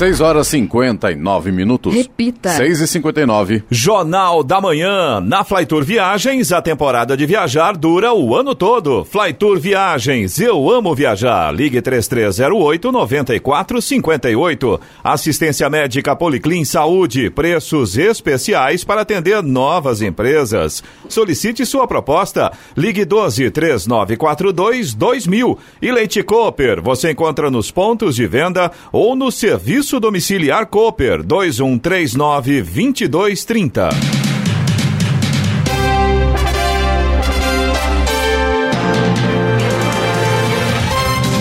6 horas 59 minutos. Repita. 6 e 59. Jornal da Manhã. Na Flytour Viagens, a temporada de viajar dura o ano todo. Flytour Viagens, eu amo viajar. Ligue 3308 9458. Assistência médica Policlin Saúde. Preços especiais para atender novas empresas. Solicite sua proposta. Ligue 12 3942 2000. E Leite Cooper, você encontra nos pontos de venda ou no serviço domiciliar Cooper 2139 2230.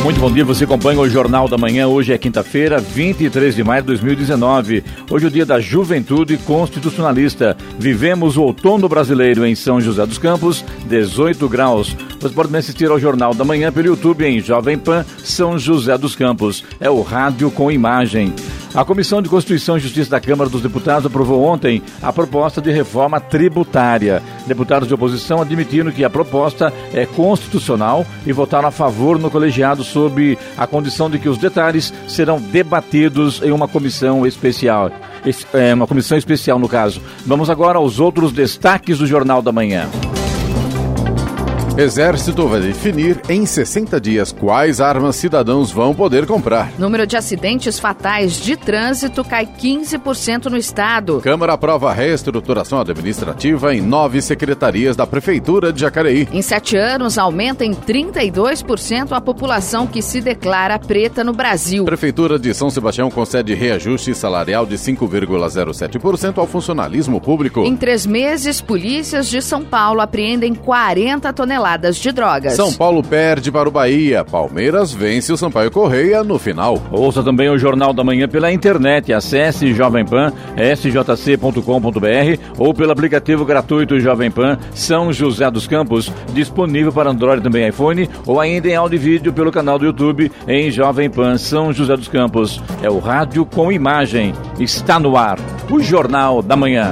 Muito bom dia, você acompanha o Jornal da Manhã. Hoje é quinta-feira, 23 de maio de 2019. Hoje é o dia da juventude constitucionalista. Vivemos o outono brasileiro em São José dos Campos, 18 graus. Você pode me assistir ao Jornal da Manhã pelo YouTube em Jovem Pan São José dos Campos. É o rádio com imagem. A Comissão de Constituição e Justiça da Câmara dos Deputados aprovou ontem a proposta de reforma tributária. Deputados de oposição admitiram que a proposta é constitucional e votaram a favor no colegiado sob a condição de que os detalhes serão debatidos em uma comissão especial. É uma comissão especial, no caso. Vamos agora aos outros destaques do Jornal da Manhã. Exército vai definir em 60 dias quais armas cidadãos vão poder comprar. Número de acidentes fatais de trânsito cai 15% no estado. Câmara aprova a reestruturação administrativa em nove secretarias da Prefeitura de Jacareí. Em sete anos, aumenta em 32% a população que se declara preta no Brasil. Prefeitura de São Sebastião concede reajuste salarial de 5,07% ao funcionalismo público. Em três meses, polícias de São Paulo apreendem 40 toneladas de drogas. São Paulo perde para o Bahia. Palmeiras vence o Sampaio Correia no final. Ouça também o Jornal da Manhã pela internet. Acesse Jovem Pan, sjc.com.br ou pelo aplicativo gratuito Jovem Pan São José dos Campos, disponível para Android também iPhone ou ainda em áudio e vídeo pelo canal do YouTube em Jovem Pan São José dos Campos. É o rádio com imagem. Está no ar. O Jornal da Manhã.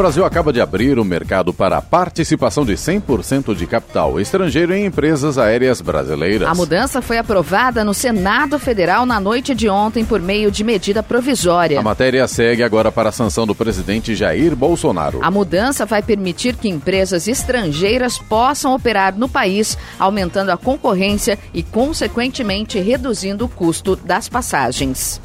O Brasil acaba de abrir o mercado para a participação de 100% de capital estrangeiro em empresas aéreas brasileiras. A mudança foi aprovada no Senado Federal na noite de ontem por meio de medida provisória. A matéria segue agora para a sanção do presidente Jair Bolsonaro. A mudança vai permitir que empresas estrangeiras possam operar no país, aumentando a concorrência e, consequentemente, reduzindo o custo das passagens.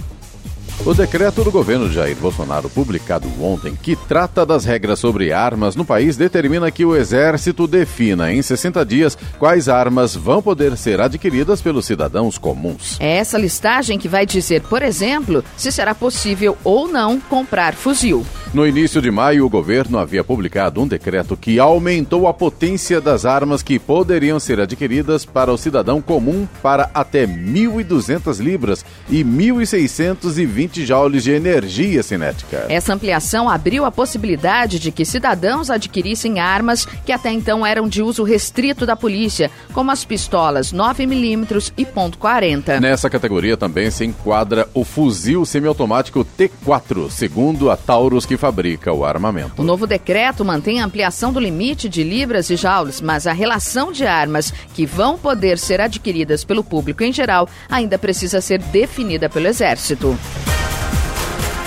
O decreto do governo Jair Bolsonaro, publicado ontem, que trata das regras sobre armas no país, determina que o Exército defina em 60 dias quais armas vão poder ser adquiridas pelos cidadãos comuns. É essa listagem que vai dizer, por exemplo, se será possível ou não comprar fuzil. No início de maio, o governo havia publicado um decreto que aumentou a potência das armas que poderiam ser adquiridas para o cidadão comum para até 1.200 libras e 1.620 joules de energia cinética. Essa ampliação abriu a possibilidade de que cidadãos adquirissem armas que até então eram de uso restrito da polícia, como as pistolas 9mm e .40. Nessa categoria também se enquadra o fuzil semiautomático T4, segundo a Taurus que fabrica o armamento. O novo decreto mantém a ampliação do limite de libras e joules, mas a relação de armas que vão poder ser adquiridas pelo público em geral ainda precisa ser definida pelo Exército.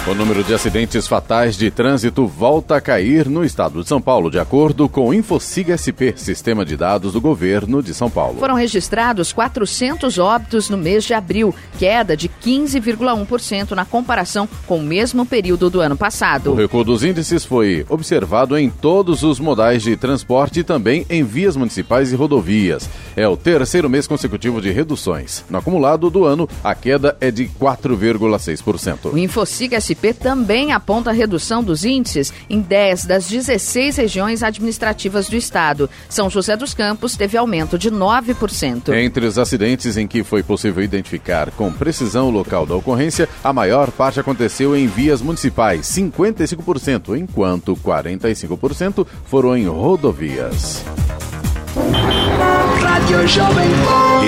O número de acidentes fatais de trânsito volta a cair no estado de São Paulo, de acordo com o Infociga SP, sistema de dados do governo de São Paulo. Foram registrados 400 óbitos no mês de abril, queda de 15,1% na comparação com o mesmo período do ano passado. O recuo dos índices foi observado em todos os modais de transporte e também em vias municipais e rodovias. É o terceiro mês consecutivo de reduções. No acumulado do ano, a queda é de 4,6%. O Infociga SP também aponta a redução dos índices em 10 das 16 regiões administrativas do estado. São José dos Campos teve aumento de 9%. Entre os acidentes em que foi possível identificar com precisão o local da ocorrência, a maior parte aconteceu em vias municipais, 55%, enquanto 45% foram em rodovias.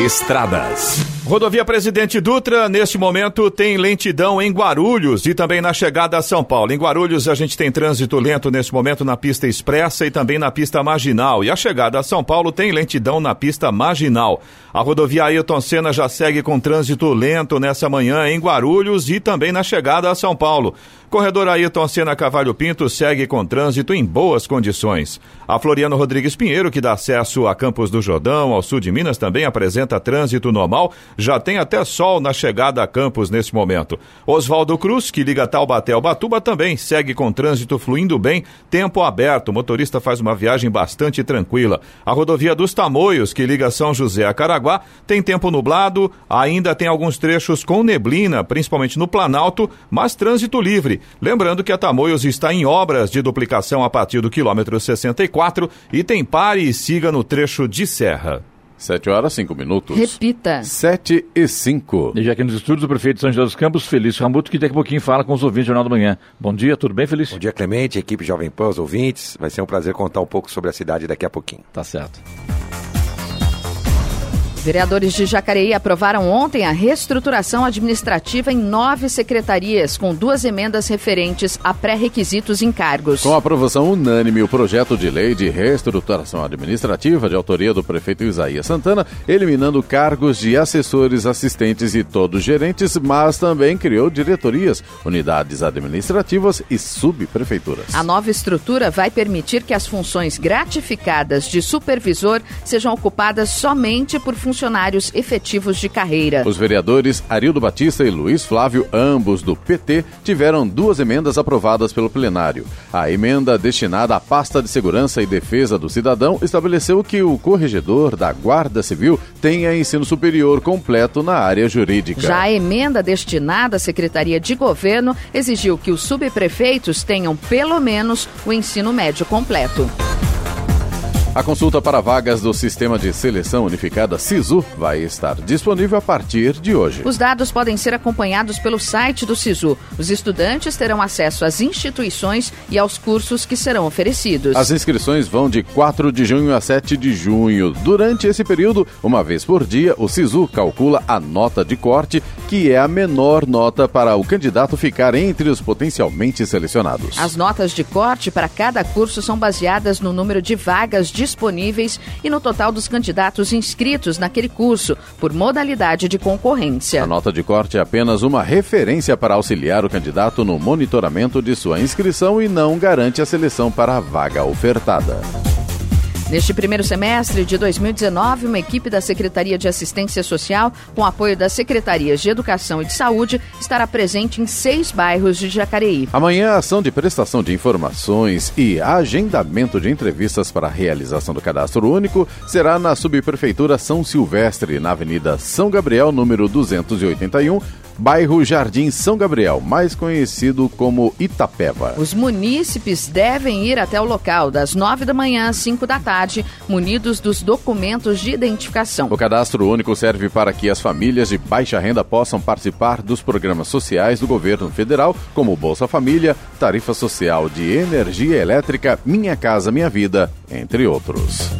Estradas. Rodovia Presidente Dutra, neste momento, tem lentidão em Guarulhos e também na chegada a São Paulo. Em Guarulhos, a gente tem trânsito lento neste momento na pista expressa e também na pista marginal. E a chegada a São Paulo tem lentidão na pista marginal. A rodovia Ailton Senna já segue com trânsito lento nessa manhã em Guarulhos e também na chegada a São Paulo. Corredor Ayrton Senna Cavalho Pinto segue com trânsito em boas condições. A Floriano Rodrigues Pinheiro, que dá acesso a Campos do Jordão, ao sul de Minas, também apresenta trânsito normal. Já tem até sol na chegada a Campos nesse momento. Oswaldo Cruz, que liga Taubaté ao Batuba, também segue com trânsito fluindo bem, tempo aberto. O motorista faz uma viagem bastante tranquila. A rodovia dos Tamoios, que liga São José a Caraguá, tem tempo nublado, ainda tem alguns trechos com neblina, principalmente no Planalto, mas trânsito livre. Lembrando que a Tamoios está em obras de duplicação a partir do quilômetro 64 e tem pare e siga no trecho de serra. 7 horas, 5 minutos. Repita. 7 e 5. E já aqui nos estúdios, o prefeito de São José dos Campos, Felício Ramuto, que daqui a pouquinho fala com os ouvintes do Jornal da Manhã. Bom dia, tudo bem, Felício? Bom dia, Clemente, equipe Jovem Pan, os ouvintes. Vai ser um prazer contar um pouco sobre a cidade daqui a pouquinho. Tá certo. Vereadores de Jacareí aprovaram ontem a reestruturação administrativa em nove secretarias, com duas emendas referentes a pré-requisitos em cargos. Com aprovação unânime, o projeto de lei de reestruturação administrativa, de autoria do prefeito Isaías Santana, eliminando cargos de assessores, assistentes e todos gerentes, mas também criou diretorias, unidades administrativas e subprefeituras. A nova estrutura vai permitir que as funções gratificadas de supervisor sejam ocupadas somente por funcionários funcionários efetivos de carreira. Os vereadores Arildo Batista e Luiz Flávio, ambos do PT, tiveram duas emendas aprovadas pelo plenário. A emenda destinada à pasta de segurança e defesa do cidadão estabeleceu que o corregedor da Guarda Civil tenha ensino superior completo na área jurídica. Já a emenda destinada à Secretaria de Governo exigiu que os subprefeitos tenham pelo menos o ensino médio completo. A consulta para vagas do Sistema de Seleção Unificada SISU vai estar disponível a partir de hoje. Os dados podem ser acompanhados pelo site do SISU. Os estudantes terão acesso às instituições e aos cursos que serão oferecidos. As inscrições vão de 4 de junho a 7 de junho. Durante esse período, uma vez por dia, o SISU calcula a nota de corte, que é a menor nota para o candidato ficar entre os potencialmente selecionados. As notas de corte para cada curso são baseadas no número de vagas disponíveis e no total dos candidatos inscritos naquele curso, por modalidade de concorrência. A nota de corte é apenas uma referência para auxiliar o candidato no monitoramento de sua inscrição e não garante a seleção para a vaga ofertada. Neste primeiro semestre de 2019, uma equipe da Secretaria de Assistência Social, com apoio das Secretarias de Educação e de Saúde, estará presente em seis bairros de Jacareí. Amanhã, a ação de prestação de informações e agendamento de entrevistas para a realização do cadastro único será na Subprefeitura São Silvestre, na Avenida São Gabriel, número 281, bairro Jardim São Gabriel, mais conhecido como Itapeva. Os munícipes devem ir até o local das nove da manhã às cinco da tarde, munidos dos documentos de identificação. O cadastro único serve para que as famílias de baixa renda possam participar dos programas sociais do governo federal, como Bolsa Família, Tarifa Social de Energia Elétrica, Minha Casa Minha Vida, entre outros.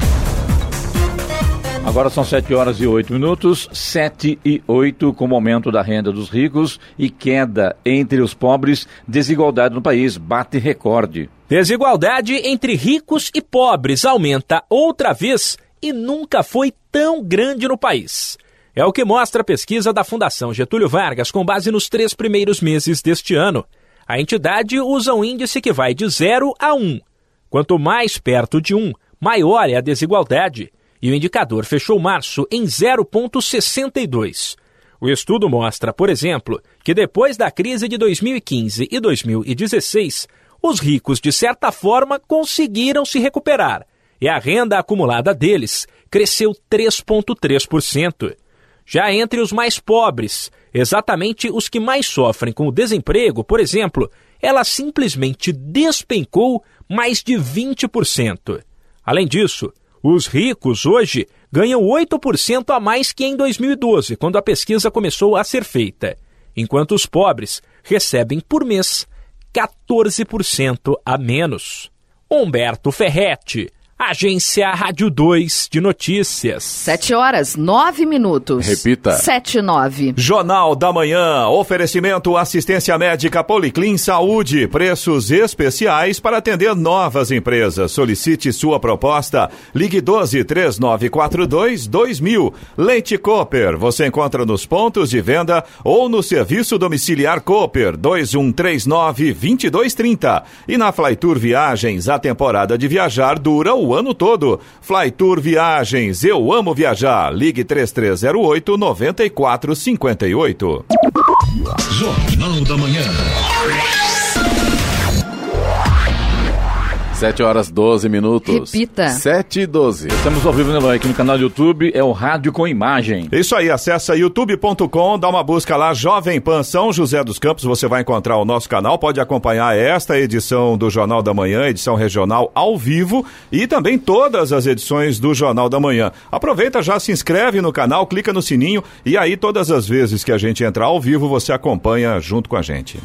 Agora são 7 horas e 8 minutos, 7 e 8, com o aumento da renda dos ricos e queda entre os pobres, desigualdade no país bate recorde. Desigualdade entre ricos e pobres aumenta outra vez e nunca foi tão grande no país. É o que mostra a pesquisa da Fundação Getúlio Vargas com base nos três primeiros meses deste ano. A entidade usa um índice que vai de 0 a 1. Quanto mais perto de 1, maior é a desigualdade e o indicador fechou março em 0,62. O estudo mostra, por exemplo, que depois da crise de 2015 e 2016, os ricos, de certa forma, conseguiram se recuperar e a renda acumulada deles cresceu 3,3%. Já entre os mais pobres, exatamente os que mais sofrem com o desemprego, por exemplo, ela simplesmente despencou mais de 20%. Além disso, os ricos hoje ganham 8% a mais que em 2012, quando a pesquisa começou a ser feita, enquanto os pobres recebem por mês 14% a menos. Humberto Ferretti, Agência Rádio 2 de Notícias. 7 horas, 9 minutos. Repita. 7 e 9. Jornal da Manhã. Oferecimento assistência médica Policlin Saúde. Preços especiais para atender novas empresas. Solicite sua proposta. Ligue 12 3942 2000. Leite Cooper. Você encontra nos pontos de venda ou no serviço domiciliar Cooper 2139 2230. E na Flytour Viagens, a temporada de viajar dura o ano todo. Flytour Viagens, eu amo viajar. Ligue 3308 9458. Jornal da Manhã. 7 horas 12 minutos. Repita. 7 e 12. Estamos ao vivo, né, Eloy? Aqui no canal do YouTube é o Rádio com Imagem. Isso aí, acessa youtube.com, dá uma busca lá, Jovem Pan São José dos Campos, você vai encontrar o nosso canal, pode acompanhar esta edição do Jornal da Manhã, edição regional ao vivo e também todas as edições do Jornal da Manhã. Aproveita, já se inscreve no canal, clica no sininho e aí todas as vezes que a gente entrar ao vivo, você acompanha junto com a gente.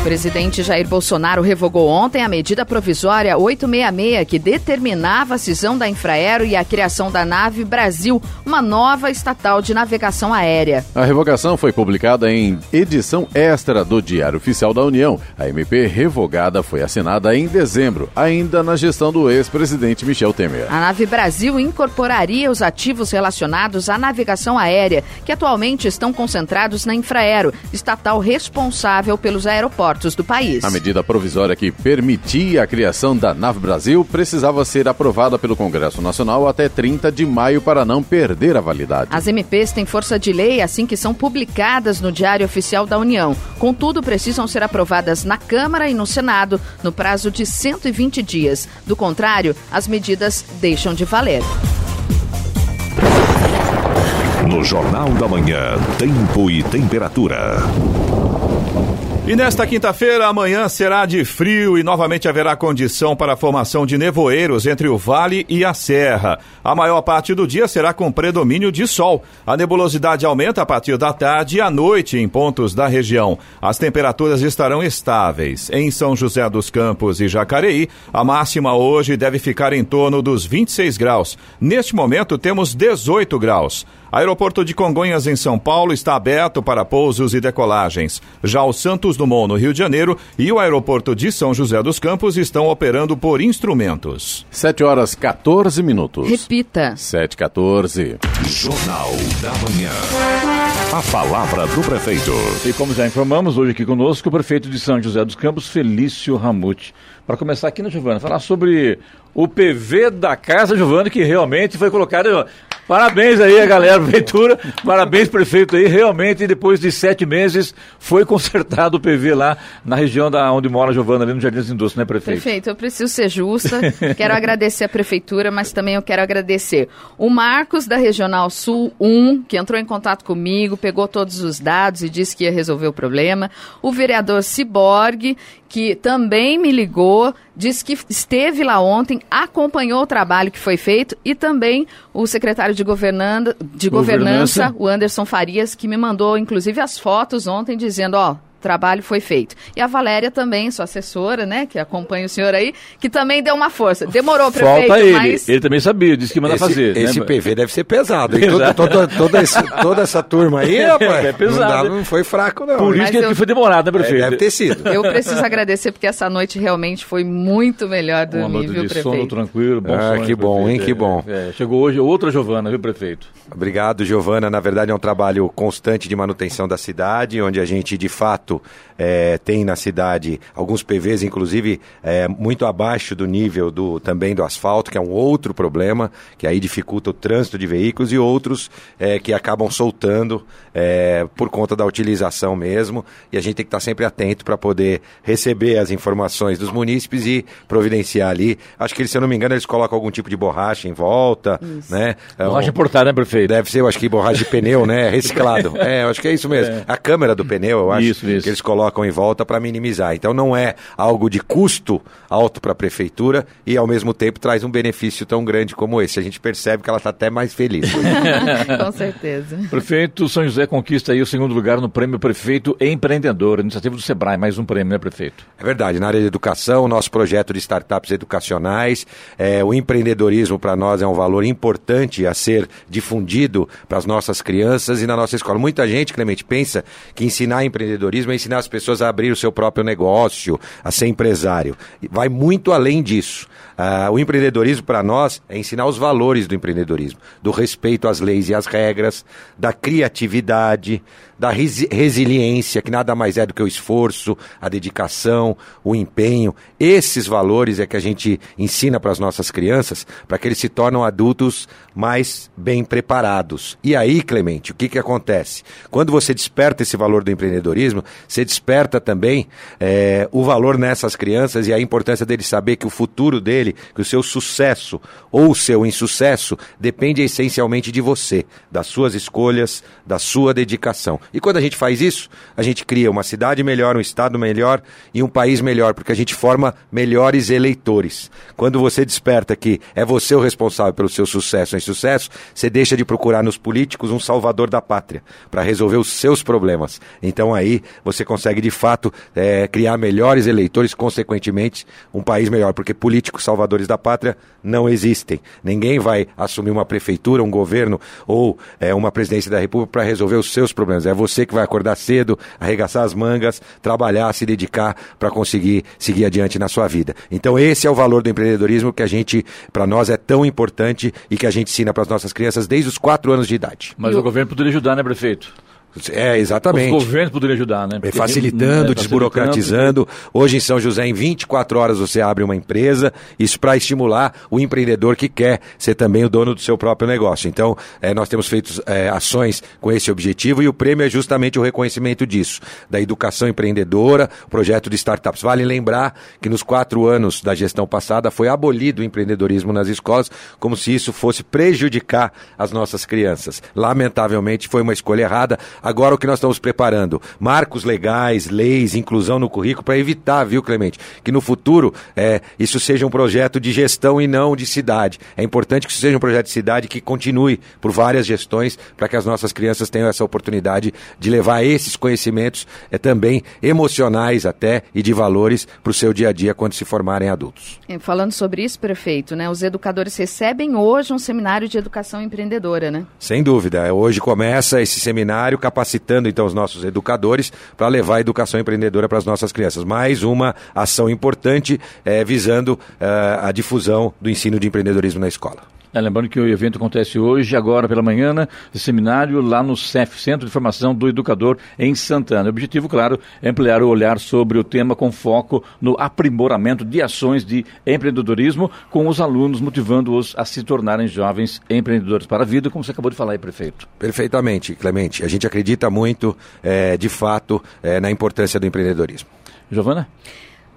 O presidente Jair Bolsonaro revogou ontem a medida provisória 866 que determinava a cisão da Infraero e a criação da nave Brasil, uma nova estatal de navegação aérea. A revogação foi publicada em edição extra do Diário Oficial da União. A MP revogada foi assinada em dezembro, ainda na gestão do ex-presidente Michel Temer. A nave Brasil incorporaria os ativos relacionados à navegação aérea, que atualmente estão concentrados na Infraero, estatal responsável pelos aeroportos do país. A medida provisória que permitia a criação da Nave Brasil precisava ser aprovada pelo Congresso Nacional até 30 de maio para não perder a validade. As MPs têm força de lei assim que são publicadas no Diário Oficial da União. Contudo, precisam ser aprovadas na Câmara e no Senado no prazo de 120 dias. Do contrário, as medidas deixam de valer. No Jornal da Manhã, tempo e temperatura. E nesta quinta-feira, amanhã será de frio e novamente haverá condição para a formação de nevoeiros entre o vale e a serra. A maior parte do dia será com predomínio de sol. A nebulosidade aumenta a partir da tarde e à noite em pontos da região. As temperaturas estarão estáveis. Em São José dos Campos e Jacareí, a máxima hoje deve ficar em torno dos 26 graus. Neste momento, temos 18 graus. Aeroporto de Congonhas, em São Paulo, está aberto para pousos e decolagens. Já o Santos Dumont, no Rio de Janeiro, e o aeroporto de São José dos Campos estão operando por instrumentos. 7 horas 14 minutos. Repita. 7 14. Jornal da Manhã. A palavra do prefeito. E como já informamos, hoje aqui conosco o prefeito de São José dos Campos, Felício Ramute. Para começar aqui, né, Giovana? Falar sobre o PV da Casa Giovana, que realmente foi colocado. Parabéns aí a galera, prefeitura. Parabéns, prefeito aí. Realmente, depois de sete meses, foi consertado o PV lá na região da onde mora a Giovana, ali no Jardim das Indústrias, né, prefeito? Perfeito, eu preciso ser justa. quero agradecer a prefeitura, mas também eu quero agradecer o Marcos da Regional Sul 1, que entrou em contato comigo, pegou todos os dados e disse que ia resolver o problema. O vereador Ciborgue, que também me ligou, disse que esteve lá ontem, acompanhou o trabalho que foi feito e também o secretário de, governanda, de governança, Governança. o Anderson Farias, que me mandou inclusive as fotos ontem dizendo, ó, trabalho foi feito. E a Valéria também, sua assessora, né, que acompanha o senhor aí, que também deu uma força. Demorou, prefeito, Falta ele. mas... Ele também sabia, disse que manda esse, fazer. Esse né? PV deve ser pesado. Toda, toda, toda, esse- toda essa turma aí, rapaz. É pesado, Não, né? não foi fraco, não. Por isso que eu- foi demorado, né, É, prefeito? deve ter sido. Eu preciso agradecer porque essa noite realmente foi muito melhor Uma dormir, noite viu, de prefeito? sono tranquilo, bom Ah, sono, que bom, prefeito. hein, que É, bom. é, chegou hoje outra Giovana, viu, prefeito? Obrigado, Giovana. Na verdade, é um trabalho constante de manutenção da cidade, onde a gente, de fato, eh, tem na cidade alguns PVs, inclusive, eh, muito abaixo do nível do, também do asfalto, que é um outro problema, que aí dificulta o trânsito de veículos, e outros eh, que acabam soltando eh, por conta da utilização mesmo. E a gente tem que estar sempre atento para poder receber as informações dos munícipes e providenciar ali. Acho que, eles, se eu não me engano, eles colocam algum tipo de borracha em volta, né? É um- Borracha importada, né, prefeito? Deve ser, eu acho que borracha de pneu, né? Reciclado. É, eu acho que é isso mesmo. A câmera do pneu, eu acho. Isso, isso. Que eles colocam em volta para minimizar. Então não é algo de custo alto para a prefeitura e ao mesmo tempo traz um benefício tão grande como esse. A gente percebe que ela está até mais feliz. Com certeza. Prefeito São José conquista aí o segundo lugar no prêmio Prefeito Empreendedor, iniciativa do Sebrae, mais um prêmio, né, prefeito? É verdade. Na área de educação, nosso projeto de startups educacionais, é, o empreendedorismo para nós é um valor importante a ser difundido para as nossas crianças e na nossa escola. Muita gente, Clemente, pensa que ensinar empreendedorismo ensinar as pessoas a abrir o seu próprio negócio, a ser empresário. Vai muito além disso. Ah, o empreendedorismo para nós é ensinar os valores do empreendedorismo, do respeito às leis e às regras, da criatividade, da resi resiliência, que nada mais é do que o esforço, a dedicação, o empenho. Esses valores é que a gente ensina para as nossas crianças, para que eles se tornem adultos mais bem preparados. E aí, Clemente, o que, que acontece? Quando você desperta esse valor do empreendedorismo, você desperta também é, o valor nessas crianças e a importância deles saber que o futuro dele, que o seu sucesso ou o seu insucesso depende essencialmente de você, das suas escolhas, da sua dedicação. E quando a gente faz isso, a gente cria uma cidade melhor, um estado melhor e um país melhor, porque a gente forma melhores eleitores. Quando você desperta que é você o responsável pelo seu sucesso ou insucesso, você deixa de procurar nos políticos um salvador da pátria para resolver os seus problemas. Então aí você consegue de fato é, criar melhores eleitores, consequentemente um país melhor, porque políticos salvadores da pátria não existem. Ninguém vai assumir uma prefeitura, um governo ou é, uma presidência da República para resolver os seus problemas. É você que vai acordar cedo, arregaçar as mangas, trabalhar, se dedicar para conseguir seguir adiante na sua vida. Então esse é o valor do empreendedorismo que a gente, para nós, é tão importante e que a gente ensina para as nossas crianças desde os quatro anos de idade. Mas o governo poderia ajudar, né, prefeito? É, exatamente. Os governos poderiam ajudar, né? Porque, facilitando, é, desburocratizando. Hoje em São José, em 24 horas, você abre uma empresa, isso para estimular o empreendedor que quer ser também o dono do seu próprio negócio. Então, é, nós temos feito é, ações com esse objetivo e o prêmio é justamente o reconhecimento disso, da educação empreendedora, projeto de startups. Vale lembrar que nos quatro anos da gestão passada foi abolido o empreendedorismo nas escolas, como se isso fosse prejudicar as nossas crianças. Lamentavelmente, foi uma escolha errada Agora o que nós estamos preparando? Marcos legais, leis, inclusão no currículo para evitar, viu, Clemente, que no futuro é, isso seja um projeto de gestão e não de cidade. É importante que isso seja um projeto de cidade que continue por várias gestões para que as nossas crianças tenham essa oportunidade de levar esses conhecimentos é, também emocionais até e de valores para o seu dia a dia quando se formarem adultos. Falando sobre isso, prefeito, né? Os educadores recebem hoje um seminário de educação empreendedora, né? Sem dúvida. Hoje começa esse seminário capacitando então os nossos educadores para levar a educação empreendedora para as nossas crianças. Mais uma ação importante é, visando é, a difusão do ensino de empreendedorismo na escola. É, lembrando que o evento acontece hoje, agora pela manhã, né, seminário lá no CEF, Centro de Formação do Educador, em Santana. O objetivo, claro, é ampliar o olhar sobre o tema com foco no aprimoramento de ações de empreendedorismo, com os alunos motivando-os a se tornarem jovens empreendedores para a vida, como você acabou de falar aí, prefeito. Perfeitamente, Clemente. A gente acredita muito, é, de fato, é, na importância do empreendedorismo. Giovana?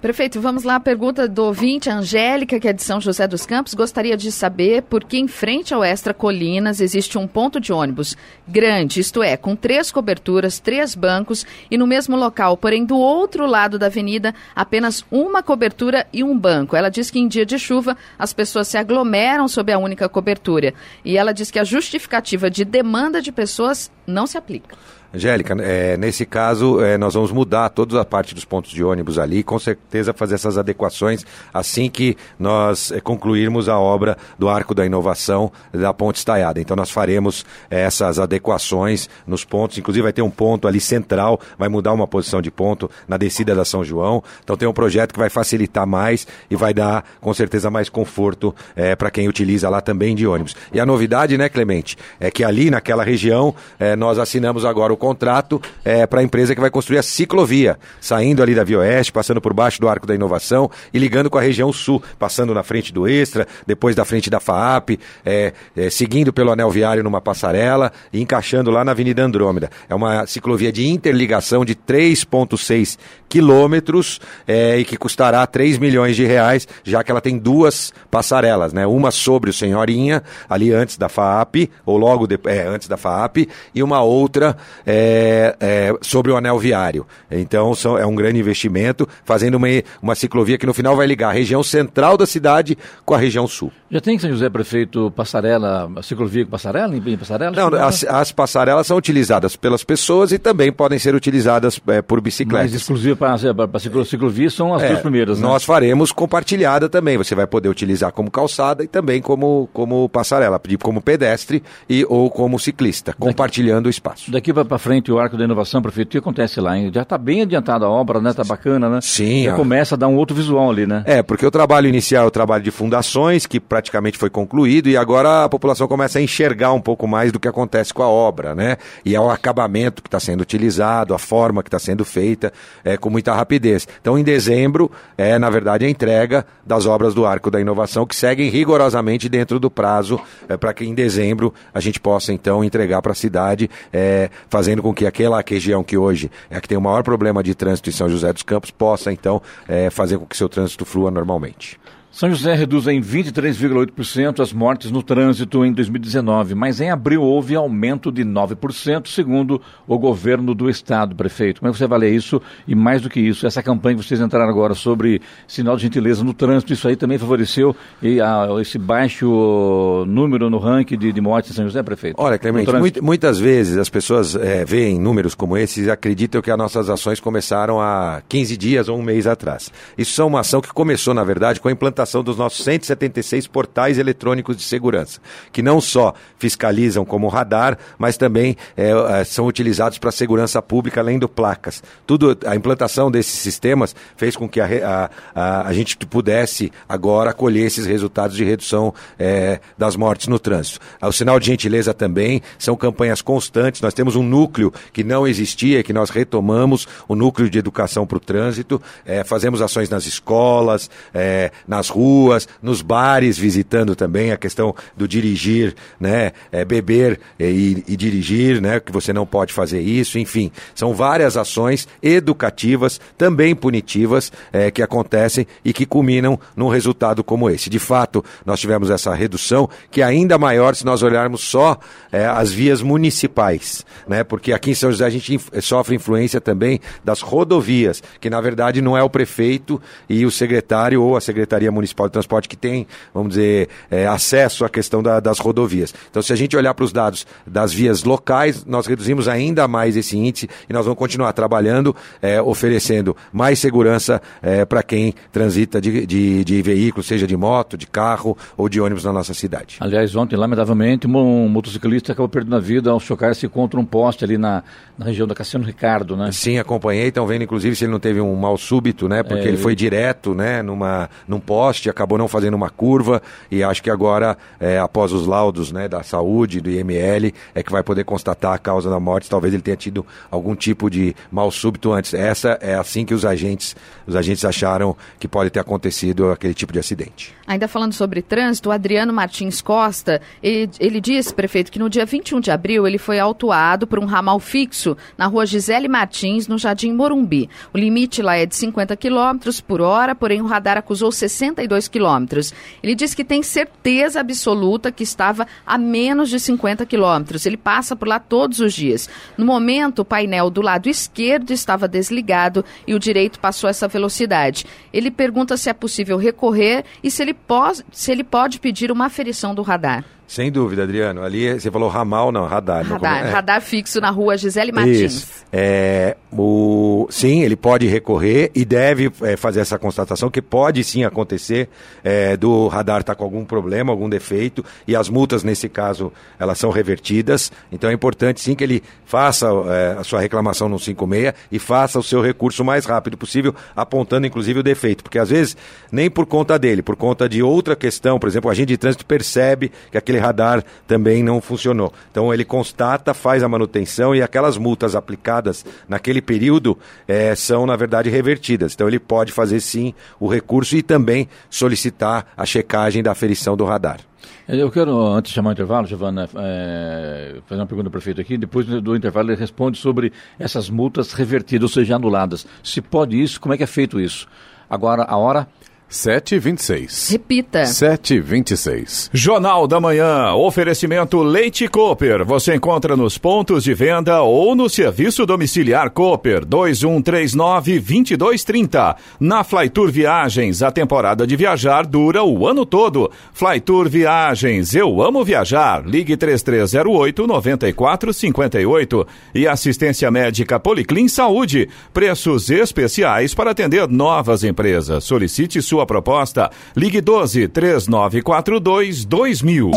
Prefeito, vamos lá. Pergunta do ouvinte, Angélica, que é de São José dos Campos, gostaria de saber por que em frente ao Extra Colinas existe um ponto de ônibus grande, isto é, com três coberturas, três bancos e no mesmo local, porém do outro lado da avenida, apenas uma cobertura e um banco. Ela diz que em dia de chuva as pessoas se aglomeram sob a única cobertura. E ela diz que a justificativa de demanda de pessoas não se aplica. Angélica, é, nesse caso, é, nós vamos mudar toda a parte dos pontos de ônibus ali, com certeza fazer essas adequações assim que nós é, concluirmos a obra do Arco da Inovação da Ponte Estaiada. Então, nós faremos é, essas adequações nos pontos, inclusive vai ter um ponto ali central, vai mudar uma posição de ponto na descida da São João. Então, tem um projeto que vai facilitar mais e vai dar, com certeza, mais conforto é, para quem utiliza lá também de ônibus. E a novidade, né, Clemente, é que ali naquela região é, nós assinamos agora o contrato é, para a empresa que vai construir a ciclovia, saindo ali da Via Oeste, passando por baixo do Arco da Inovação e ligando com a região sul, passando na frente do Extra, depois da frente da FAAP, é, é, seguindo pelo anel viário numa passarela e encaixando lá na Avenida Andrômeda. É uma ciclovia de interligação de 3,6 quilômetros é, e que custará 3 milhões de reais, já que ela tem duas passarelas, né? Uma sobre o Senhorinha, ali antes da FAAP, ou logo de, é, antes da FAAP, e uma outra é, é, é, sobre o anel viário. Então são, é um grande investimento, fazendo uma, uma ciclovia que no final vai ligar a região central da cidade com a região sul. Já tem em São José prefeito passarela, ciclovia com passarela, em passarela? Não, as, as, passarelas são utilizadas pelas pessoas e também podem ser utilizadas é, por bicicletas. Mas exclusiva para ciclo, ciclovia são as é, duas primeiras, né? Nós faremos compartilhada também. Você vai poder utilizar como calçada e também como, como passarela, como pedestre e ou como ciclista, daqui, compartilhando o espaço. Daqui para frente o Arco da Inovação, prefeito, o que acontece lá? Hein? Já está bem adiantada a obra, né? Está bacana, né? Sim. Já começa a dar um outro visual ali, né? É, porque o trabalho inicial é o trabalho de fundações, que praticamente foi concluído, e agora a população começa a enxergar um pouco mais do que acontece com a obra, né? E é o acabamento que está sendo utilizado, a forma que está sendo feita, é, com muita rapidez. Então, em dezembro, é, na verdade, a entrega das obras do Arco da Inovação, que seguem rigorosamente dentro do prazo, é, para que em dezembro a gente possa, então, entregar para a cidade, é, fazendo com que aquela região que hoje é a que tem o maior problema de trânsito em São José dos Campos possa, então, é, fazer com que seu trânsito flua normalmente. São José reduz em 23,8% as mortes no trânsito em 2019, mas em abril houve aumento de 9%, segundo o governo do estado, prefeito. Como é que você avalia isso? E mais do que isso, essa campanha que vocês entraram agora sobre sinal de gentileza no trânsito, isso aí também favoreceu e, a, esse baixo número no ranking de, de mortes em São José, prefeito? Olha, Clemente, muito, muitas vezes as pessoas é, veem números como esses e acreditam que as nossas ações começaram há 15 dias ou um mês atrás. Isso é uma ação que começou, na verdade, com a implantação implementação dos nossos 176 portais eletrônicos de segurança, que não só fiscalizam como radar, mas também é, é são utilizados para segurança pública, além do placas. Tudo, a implantação desses sistemas fez com que a, a, a, a gente pudesse agora colher esses resultados de redução é, das mortes no trânsito. O sinal de gentileza também são campanhas constantes. Nós temos um núcleo que não existia, que nós retomamos, o núcleo de educação para o trânsito. É, fazemos ações nas escolas, é, nas ruas, nos bares, visitando também a questão do dirigir, né? É, beber e, e, dirigir, né? Que você não pode fazer isso, enfim. São várias ações educativas, também punitivas, é, que acontecem e que culminam num resultado como esse. De fato, nós tivemos essa redução, que é ainda maior se nós olharmos só é, as vias municipais, né? Porque aqui em São José a gente sofre influência também das rodovias, que na verdade não é o prefeito e o secretário ou a secretaria municipal Municipal de Transporte que tem, vamos dizer, é, acesso à questão da, das rodovias. Então, se a gente olhar para os dados das vias locais, nós reduzimos ainda mais esse índice e nós vamos continuar trabalhando, é, oferecendo mais segurança é, para quem transita de, de, de veículo, seja de moto, de carro ou de ônibus na nossa cidade. Aliás, ontem, lamentavelmente, um motociclista acabou perdendo a vida ao chocar-se contra um poste ali na, na região da Cassiano Ricardo, né? Sim, acompanhei, estão vendo inclusive se ele não teve um mal súbito, né? Porque é, ele foi direto, né, numa, num poste poste, acabou não fazendo uma curva e acho que agora, é, após os laudos né, da saúde, do IML, é que vai poder constatar a causa da morte. Talvez ele tenha tido algum tipo de mal súbito antes. Essa é assim que os agentes, os agentes acharam que pode ter acontecido aquele tipo de acidente. Ainda falando sobre trânsito, o Adriano Martins Costa, ele, ele disse, prefeito, que no dia 21 de abril ele foi autuado por um ramal fixo na rua Gisele Martins, no Jardim Morumbi. O limite lá é de 50 km por hora, porém o radar acusou 62 quilômetros. Ele disse que tem certeza absoluta que estava a menos de 50 quilômetros. Ele passa por lá todos os dias. No momento, o painel do lado esquerdo estava desligado e o direito passou essa velocidade. Ele pergunta se é possível recorrer e se ele pode, se ele pode pedir uma aferição do radar. Sem dúvida, Adriano. Ali você falou ramal, não, radar. Radar, não, é. radar fixo na rua Gisele Martins. Isso. É, o, sim, ele pode recorrer e deve é, fazer essa constatação que pode sim acontecer é, do radar estar tá com algum problema, algum defeito e as multas nesse caso elas são revertidas. Então é importante sim que ele faça é, a sua reclamação no 56 e faça o seu recurso o mais rápido possível, apontando inclusive o defeito, porque às vezes nem por conta dele, por conta de outra questão, por exemplo, o agente de trânsito percebe que aquele aquele radar também não funcionou. Então ele constata, faz a manutenção e aquelas multas aplicadas naquele período é, são, na verdade, revertidas. Então ele pode fazer sim o recurso e também solicitar a checagem da aferição do radar. Eu quero, antes de chamar o intervalo, Giovana, é, fazer uma pergunta ao prefeito aqui. Depois do intervalo, ele responde sobre essas multas revertidas, ou seja, anuladas. Se pode isso, como é que é feito isso? Agora, a hora 7h26. Repita. 7h26. Jornal da Manhã, oferecimento Leite Cooper. Você encontra nos pontos de venda ou no serviço domiciliar Cooper 2139-2230. Na Flytour Viagens, a temporada de viajar dura o ano todo. Flytour Viagens, eu amo viajar. Ligue 3308-9458. E assistência médica Policlin Saúde. Preços especiais para atender novas empresas. Solicite sua sua proposta. Ligue 12 3942 2000.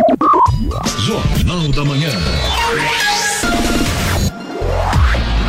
Jornal da Manhã.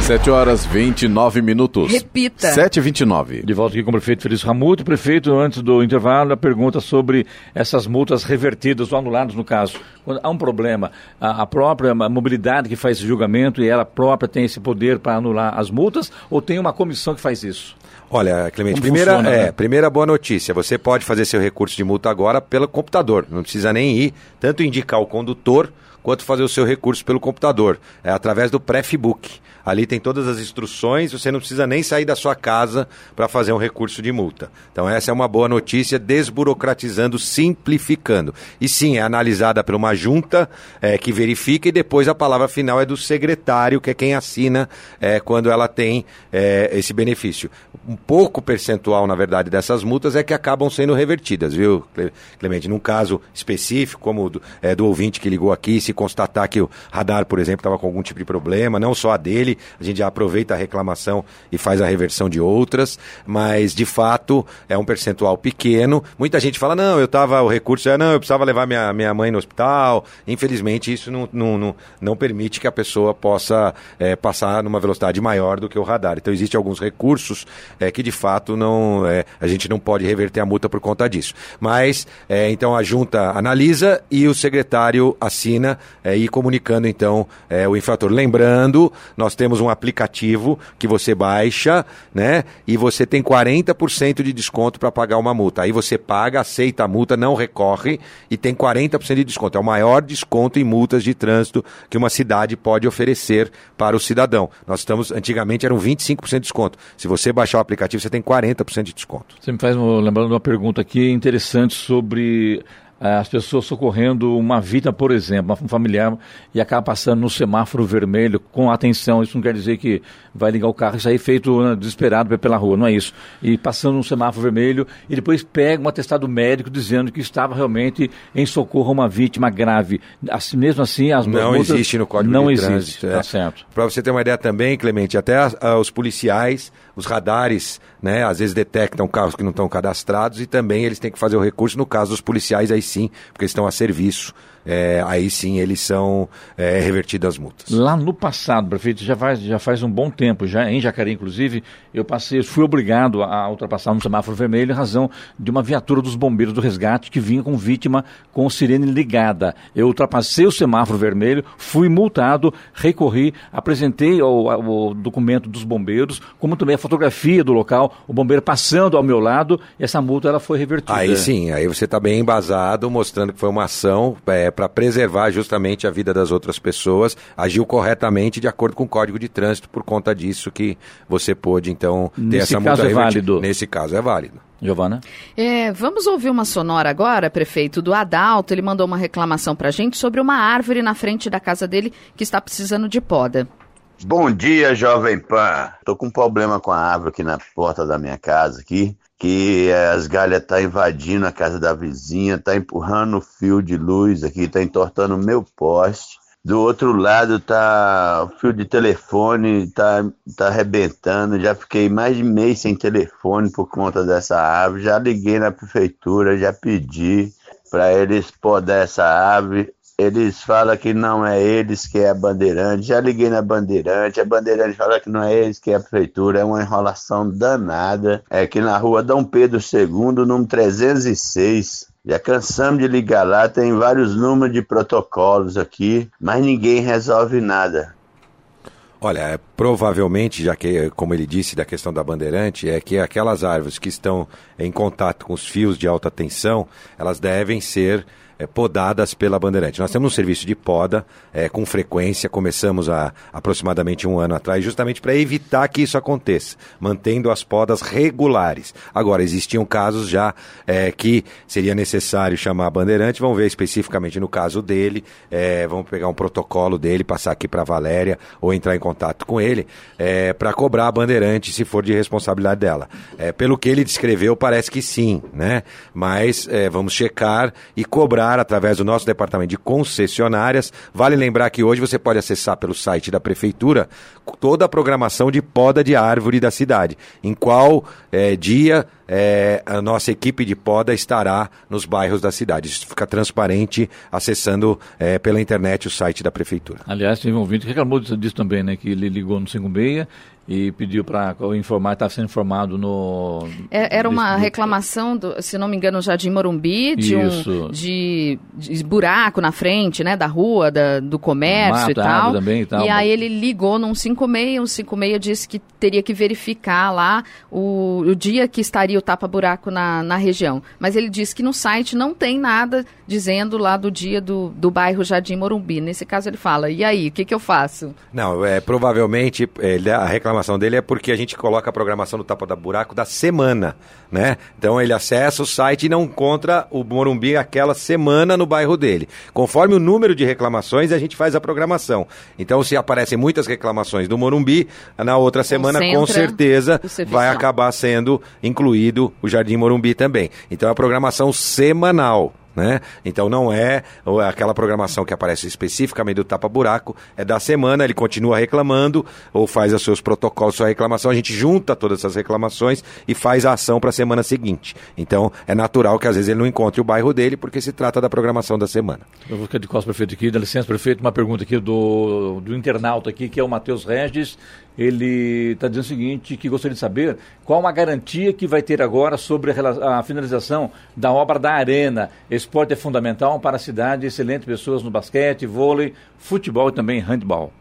7 horas 29 minutos. Repita. 7 e 29 De volta aqui com o prefeito Felício Ramuto. Prefeito, antes do intervalo, a pergunta sobre essas multas revertidas ou anuladas, no caso. Quando há um problema, a, a própria mobilidade que faz esse julgamento e ela própria tem esse poder para anular as multas ou tem uma comissão que faz isso? Olha, Clemente, Como primeira, funciona, é, né? primeira boa notícia. Você pode fazer seu recurso de multa agora pelo computador. Não precisa nem ir, tanto indicar o condutor quanto fazer o seu recurso pelo computador. É através do Prefbook. Ali tem todas as instruções, você não precisa nem sair da sua casa para fazer um recurso de multa. Então essa é uma boa notícia, desburocratizando, simplificando. E sim, é analisada por uma junta é, que verifica e depois a palavra final é do secretário, que é quem assina é, quando ela tem é, esse benefício. Um pouco percentual, na verdade, dessas multas é que acabam sendo revertidas, viu, Cle- Clemente? Num caso específico, como do, é, do ouvinte que ligou aqui, se constatar que o radar, por exemplo, estava com algum tipo de problema, não só a dele, a gente já aproveita a reclamação e faz a reversão de outras, mas de fato é um percentual pequeno. Muita gente fala, não, eu estava, o recurso é, não, eu precisava levar minha, minha mãe no hospital. Infelizmente, isso não, não, não, não permite que a pessoa possa é, passar numa velocidade maior do que o radar. Então, existem alguns recursos é, que de fato não, é, a gente não pode reverter a multa por conta disso. Mas, é, então, a junta analisa e o secretário assina é, e comunicando, então, é, o infrator. Lembrando, nós temos um aplicativo que você baixa, né? E você tem 40% de desconto para pagar uma multa. Aí você paga, aceita a multa, não recorre e tem 40% de desconto. É o maior desconto em multas de trânsito que uma cidade pode oferecer para o cidadão. Nós estamos, antigamente eram 25% de desconto. Se você baixar o aplicativo, você tem 40% de desconto. Você me faz, lembrando uma pergunta aqui interessante sobre as pessoas socorrendo uma vítima, por exemplo, um familiar, e acaba passando no semáforo vermelho com atenção. Isso não quer dizer que vai ligar o carro e sair feito né, desesperado pela rua, não é isso. E passando no semáforo vermelho e depois pega um atestado médico dizendo que estava realmente em socorro a uma vítima grave. Assim, mesmo assim, as Não existe no Código não de existe, Trânsito. é. Tá certo. Para você ter uma ideia também, Clemente, até as- ah, os policiais, os radares, né, às vezes detectam carros que não estão cadastrados e também eles têm que fazer o recurso. No caso dos policiais, aí sim, porque estão a serviço. É, aí sim eles são é, revertidas as multas. Lá no passado, prefeito, já faz, já faz um bom tempo, já em Jacareí, inclusive, eu passei, fui obrigado a ultrapassar um semáforo vermelho em razão de uma viatura dos bombeiros do resgate que vinha com vítima com sirene ligada. Eu ultrapassei o semáforo vermelho, fui multado, recorri, apresentei o, o documento dos bombeiros, como também a fotografia do local, o bombeiro passando ao meu lado, e essa multa ela foi revertida. Aí sim, aí você está bem embasado, mostrando que foi uma ação para preservar justamente a vida das outras pessoas, agiu corretamente de acordo com o Código de Trânsito, por conta disso que você pôde, então, ter Nesse essa caso multa é revertida. válido. Nesse caso é válido. Giovana? É, vamos ouvir uma sonora agora, prefeito, do Adalto. Ele mandou uma reclamação pra gente sobre uma árvore na frente da casa dele que está precisando de poda. Bom dia, Jovem Pan. Tô com um problema com a árvore aqui na porta da minha casa aqui, que as galhas tá invadindo a casa da vizinha, tá empurrando o fio de luz aqui, tá entortando o meu poste. Do outro lado tá o fio de telefone, tá, tá arrebentando. Já fiquei mais de mês sem telefone por conta dessa árvore. Já liguei na prefeitura, já pedi para eles podar essa árvore. Eles falam que não é eles que é a Bandeirante. Já liguei na Bandeirante, a Bandeirante fala que não é eles que é a prefeitura. É uma enrolação danada. É que na rua Dom Pedro II, número 306. Já cansamos de ligar lá, tem vários números de protocolos aqui, mas ninguém resolve nada. Olha, é, provavelmente, já que, como ele disse da questão da bandeirante, é que aquelas árvores que estão em contato com os fios de alta tensão, elas devem ser é, podadas pela Bandeirante. Nós temos um serviço de poda é, com frequência, começamos há aproximadamente um ano atrás, justamente para evitar que isso aconteça, mantendo as podas regulares. Agora, existiam casos já é, que seria necessário chamar a Bandeirante, vamos ver especificamente no caso dele, é, vamos pegar um protocolo dele, passar aqui para a Valéria ou entrar em contato com ele é, para cobrar a Bandeirante se for de responsabilidade dela. É, pelo que ele descreveu, parece que sim, né? Mas vamos checar e cobrar através do nosso departamento de concessionárias. Vale lembrar que hoje você pode acessar pelo site da prefeitura toda a programação de poda de árvore da cidade. Em qual é, dia é, a nossa equipe de poda estará nos bairros da cidade. Isso fica transparente acessando é, pela internet o site da prefeitura. Aliás, teve um ouvinte que reclamou disso também, né? Que ele ligou no 56 e pediu para informar, estava sendo informado no. É, era uma reclamação, do, se não me engano, já de Morumbi, de Isso. um de, de, buraco na frente, né, da rua, da, do comércio Mata, e, tal. Também, e tal. E aí ele ligou num 56, o 56 disse que teria que verificar lá o, o dia que estaria o tapa-buraco na, na região. Mas ele disse que no site não tem nada dizendo lá do dia do, do bairro Jardim Morumbi. Nesse caso ele fala, e aí, o que, que eu faço? Não, é, provavelmente ele, a reclamação reclamação dele é porque a gente coloca a programação do Tapa da Buraco da semana, né? Então ele acessa o site e não encontra o Morumbi aquela semana no bairro dele. Conforme o número de reclamações, a gente faz a programação. Então se aparecem muitas reclamações do Morumbi, na outra semana com certeza vai acabar sendo incluído o Jardim Morumbi também. Então é a programação semanal né? Então não é aquela programação que aparece especificamente do tapa-buraco, é da semana, ele continua reclamando ou faz os seus protocolos, sua reclamação, a gente junta todas essas reclamações e faz a ação para a semana seguinte. Então é natural que às vezes ele não encontre o bairro dele porque se trata da programação da semana. Eu vou ficar de costas, prefeito, aqui, dá licença, prefeito, uma pergunta aqui do, do internauta aqui, que é o Matheus Regis, ele está dizendo o seguinte, que gostaria de saber qual a garantia que vai ter agora sobre a, a finalização da obra da Arena. Esporte é fundamental para a cidade, excelentes pessoas no basquete, vôlei, futebol e também handball.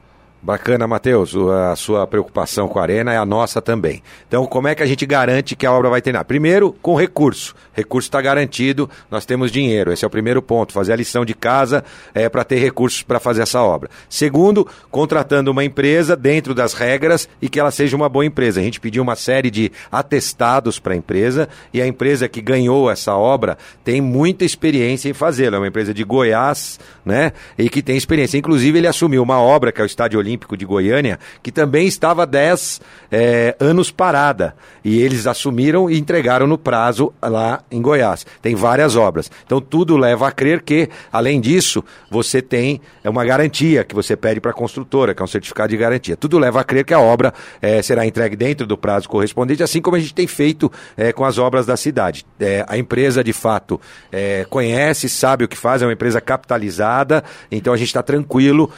Bacana, Matheus. A sua preocupação com a arena é a nossa também. Então, como é que a gente garante que a obra vai terminar? Primeiro, com recurso. Recurso está garantido, nós temos dinheiro. Esse é o primeiro ponto. Fazer a lição de casa é, para ter recursos para fazer essa obra. Segundo, contratando uma empresa dentro das regras e que ela seja uma boa empresa. A gente pediu uma série de atestados para a empresa e a empresa que ganhou essa obra tem muita experiência em fazê-la. É uma empresa de Goiás, né? E que tem experiência. Inclusive, ele assumiu uma obra que é o Estádio Olímpico de Goiânia, que também estava 10 é, anos parada. E eles assumiram e entregaram no prazo lá em Goiás. Tem várias obras. Então tudo leva a crer que, além disso, você tem é uma garantia que você pede para a construtora, que é um certificado de garantia. Tudo leva a crer que a obra é, será entregue dentro do prazo correspondente, assim como a gente tem feito é, com as obras da cidade. É, a empresa, de fato, é, conhece, sabe o que faz, é uma empresa capitalizada, então a gente está tranquilo.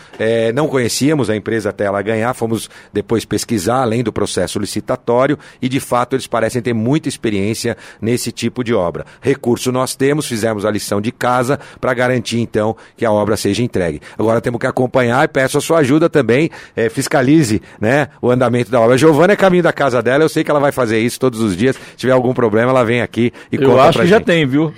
Não conhecíamos a empresa até ela ganhar, fomos depois pesquisar além do processo licitatório e de fato eles parecem ter muita experiência nesse tipo de obra. Recurso nós temos, fizemos a lição de casa para garantir então que a obra seja entregue. Agora temos que acompanhar e peço a sua ajuda também, é, fiscalize né, o andamento da obra. A Giovana é caminho da casa dela, eu sei que ela vai fazer isso todos os dias. Se tiver algum problema, ela vem aqui e eu conta Eu acho que gente. já tem, viu?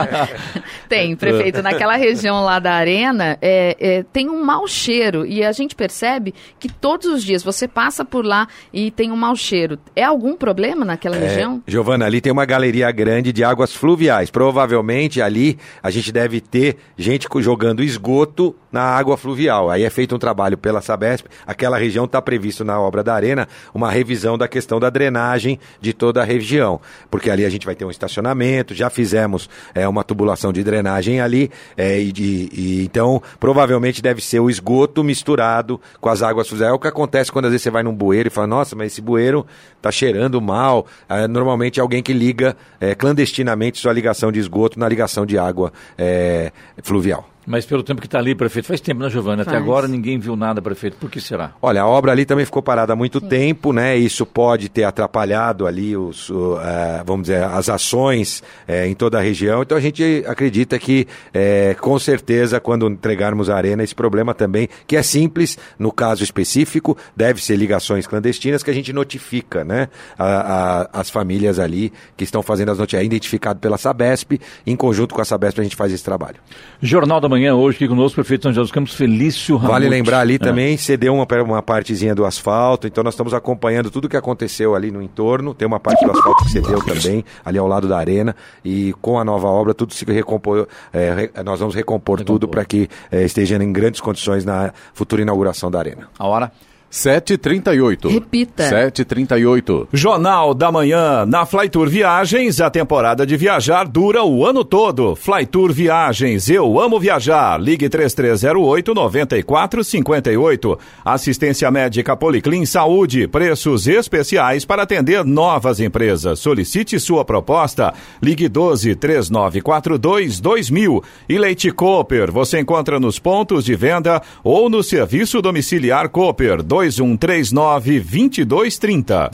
tem, prefeito. Naquela região lá da arena, é, é, tem um mau cheiro e a gente percebe que todos os dias você passa por lá e tem um mau cheiro. É algum problema naquela é, região? Giovana, ali tem uma galeria grande de águas fluviais. Provavelmente ali a gente deve ter gente jogando esgoto na água fluvial. Aí é feito um trabalho pela Sabesp. Aquela região está previsto na obra da Arena uma revisão da questão da drenagem de toda a região. Porque ali a gente vai ter um estacionamento, já fizemos é, uma tubulação de drenagem ali. É, e, e, então, provavelmente deve ser o esgoto misturado com as águas fluviais. É o que acontece quando às vezes você vai num bueiro e fala, nossa, mas esse bueiro está cheirando mal. É, normalmente é alguém que liga é, clandestinamente sua ligação de esgoto na ligação de água é, fluvial. Mas pelo tempo que está ali, prefeito, faz tempo, né, Giovana? Até agora ninguém viu nada, prefeito. Por que será? Olha, a obra ali também ficou parada há muito tempo, né? Isso pode ter atrapalhado ali os, o, eh, vamos dizer, as ações eh, em toda a região. Então a gente acredita que, eh, com certeza, quando entregarmos a arena, esse problema também, que é simples, no caso específico, deve ser ligações clandestinas que a gente notifica, né? A- a- as famílias ali que estão fazendo as notícias. É identificado pela Sabesp, em conjunto com a Sabesp a gente faz esse trabalho. Jornal da Manhã hoje aqui conosco, prefeito de São José dos Campos, Felício Ramos. Vale lembrar ali É. também, cedeu uma, uma partezinha do asfalto, então nós estamos acompanhando tudo que aconteceu ali no entorno. Tem uma parte do asfalto que cedeu também, ali ao lado da arena. E com a nova obra, tudo se recompor. é, nós vamos recompor, tudo para que é, esteja em grandes condições na futura inauguração da arena. A hora? 7h38. Repita. 7h38. Jornal da Manhã. Na Flytour Viagens, a temporada de viajar dura o ano todo. Flytour Viagens, eu amo viajar. Ligue 3308-9458. Assistência médica Policlin Saúde. Preços especiais para atender novas empresas. Solicite sua proposta. Ligue 12-3942-2000. E Leite Cooper, você encontra nos pontos de venda ou no serviço domiciliar Cooper 2139-2230.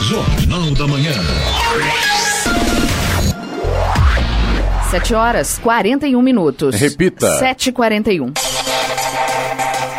Jornal da Manhã. 7 horas 41 minutos. Repita. 7h41.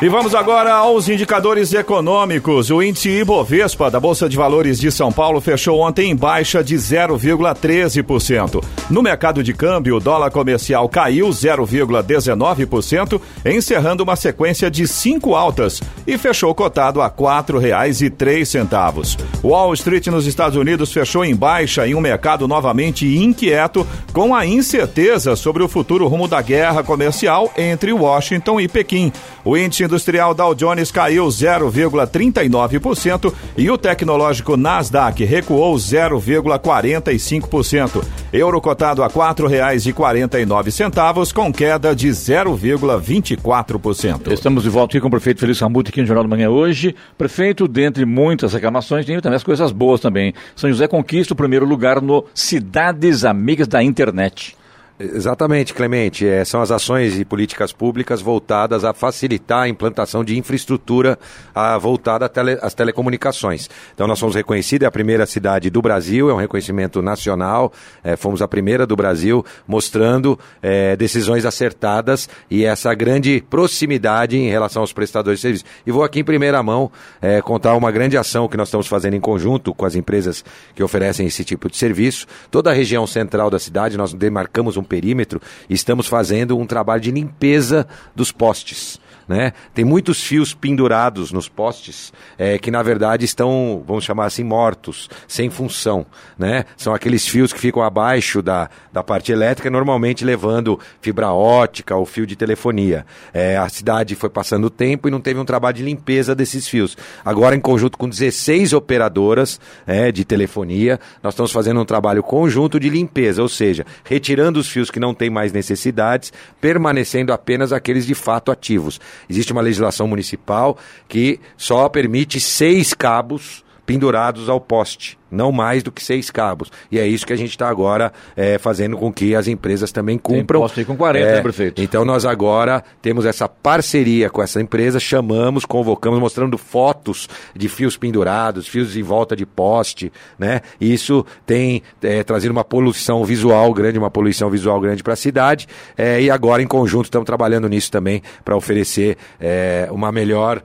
E vamos agora aos indicadores econômicos. O índice Ibovespa da Bolsa de Valores de São Paulo fechou ontem em baixa de 0,13%. No mercado de câmbio, o dólar comercial caiu 0,19%, encerrando uma sequência de cinco altas e fechou cotado a R$ 4,03. Wall Street nos Estados Unidos fechou em baixa em um mercado novamente inquieto, com a incerteza sobre o futuro rumo da guerra comercial entre Washington e Pequim. O índice industrial Dow Jones caiu 0,39% e o tecnológico Nasdaq recuou 0,45%. Euro cotado a R$ 4,49 com queda de 0,24%. Estamos de volta aqui com o prefeito Felício Ramute aqui no Jornal da Manhã hoje. Prefeito, dentre muitas reclamações, tem também as coisas boas também. São José conquista o primeiro lugar no Cidades Amigas da Internet. Exatamente, Clemente. É, são as ações e políticas públicas voltadas a facilitar a implantação de infraestrutura ah, voltada a tele- às telecomunicações. Então, nós fomos reconhecidos, é a primeira cidade do Brasil, é um reconhecimento nacional, é, fomos a primeira do Brasil, mostrando é, decisões acertadas e essa grande proximidade em relação aos prestadores de serviço. E vou aqui em primeira mão é, contar uma grande ação que nós estamos fazendo em conjunto com as empresas que oferecem esse tipo de serviço. Toda a região central da cidade, nós demarcamos um perímetro estamos fazendo um trabalho de limpeza dos postes. Né? Tem muitos fios pendurados nos postes eh, que, na verdade, estão, vamos chamar assim, mortos, sem função. Né? São aqueles fios que ficam abaixo da, da parte elétrica, normalmente levando fibra ótica ou fio de telefonia. Eh, a cidade foi passando o tempo e não teve um trabalho de limpeza desses fios. Agora, em conjunto com 16 operadoras eh, de telefonia, nós estamos fazendo um trabalho conjunto de limpeza, ou seja, retirando os fios que não têm mais necessidades, permanecendo apenas aqueles de fato ativos. Existe uma legislação municipal que só permite seis cabos pendurados ao poste, não mais do que seis cabos. E é isso que a gente está agora eh, fazendo com que as empresas também cumpram. poste aí com 40, né, prefeito? Então nós agora temos essa parceria com essa empresa, chamamos, convocamos, mostrando fotos de fios pendurados, fios em volta de poste, né? E Isso tem eh, trazido uma poluição visual grande, uma poluição visual grande para a cidade. eh, e agora em conjunto estamos trabalhando nisso também para oferecer eh, uma melhor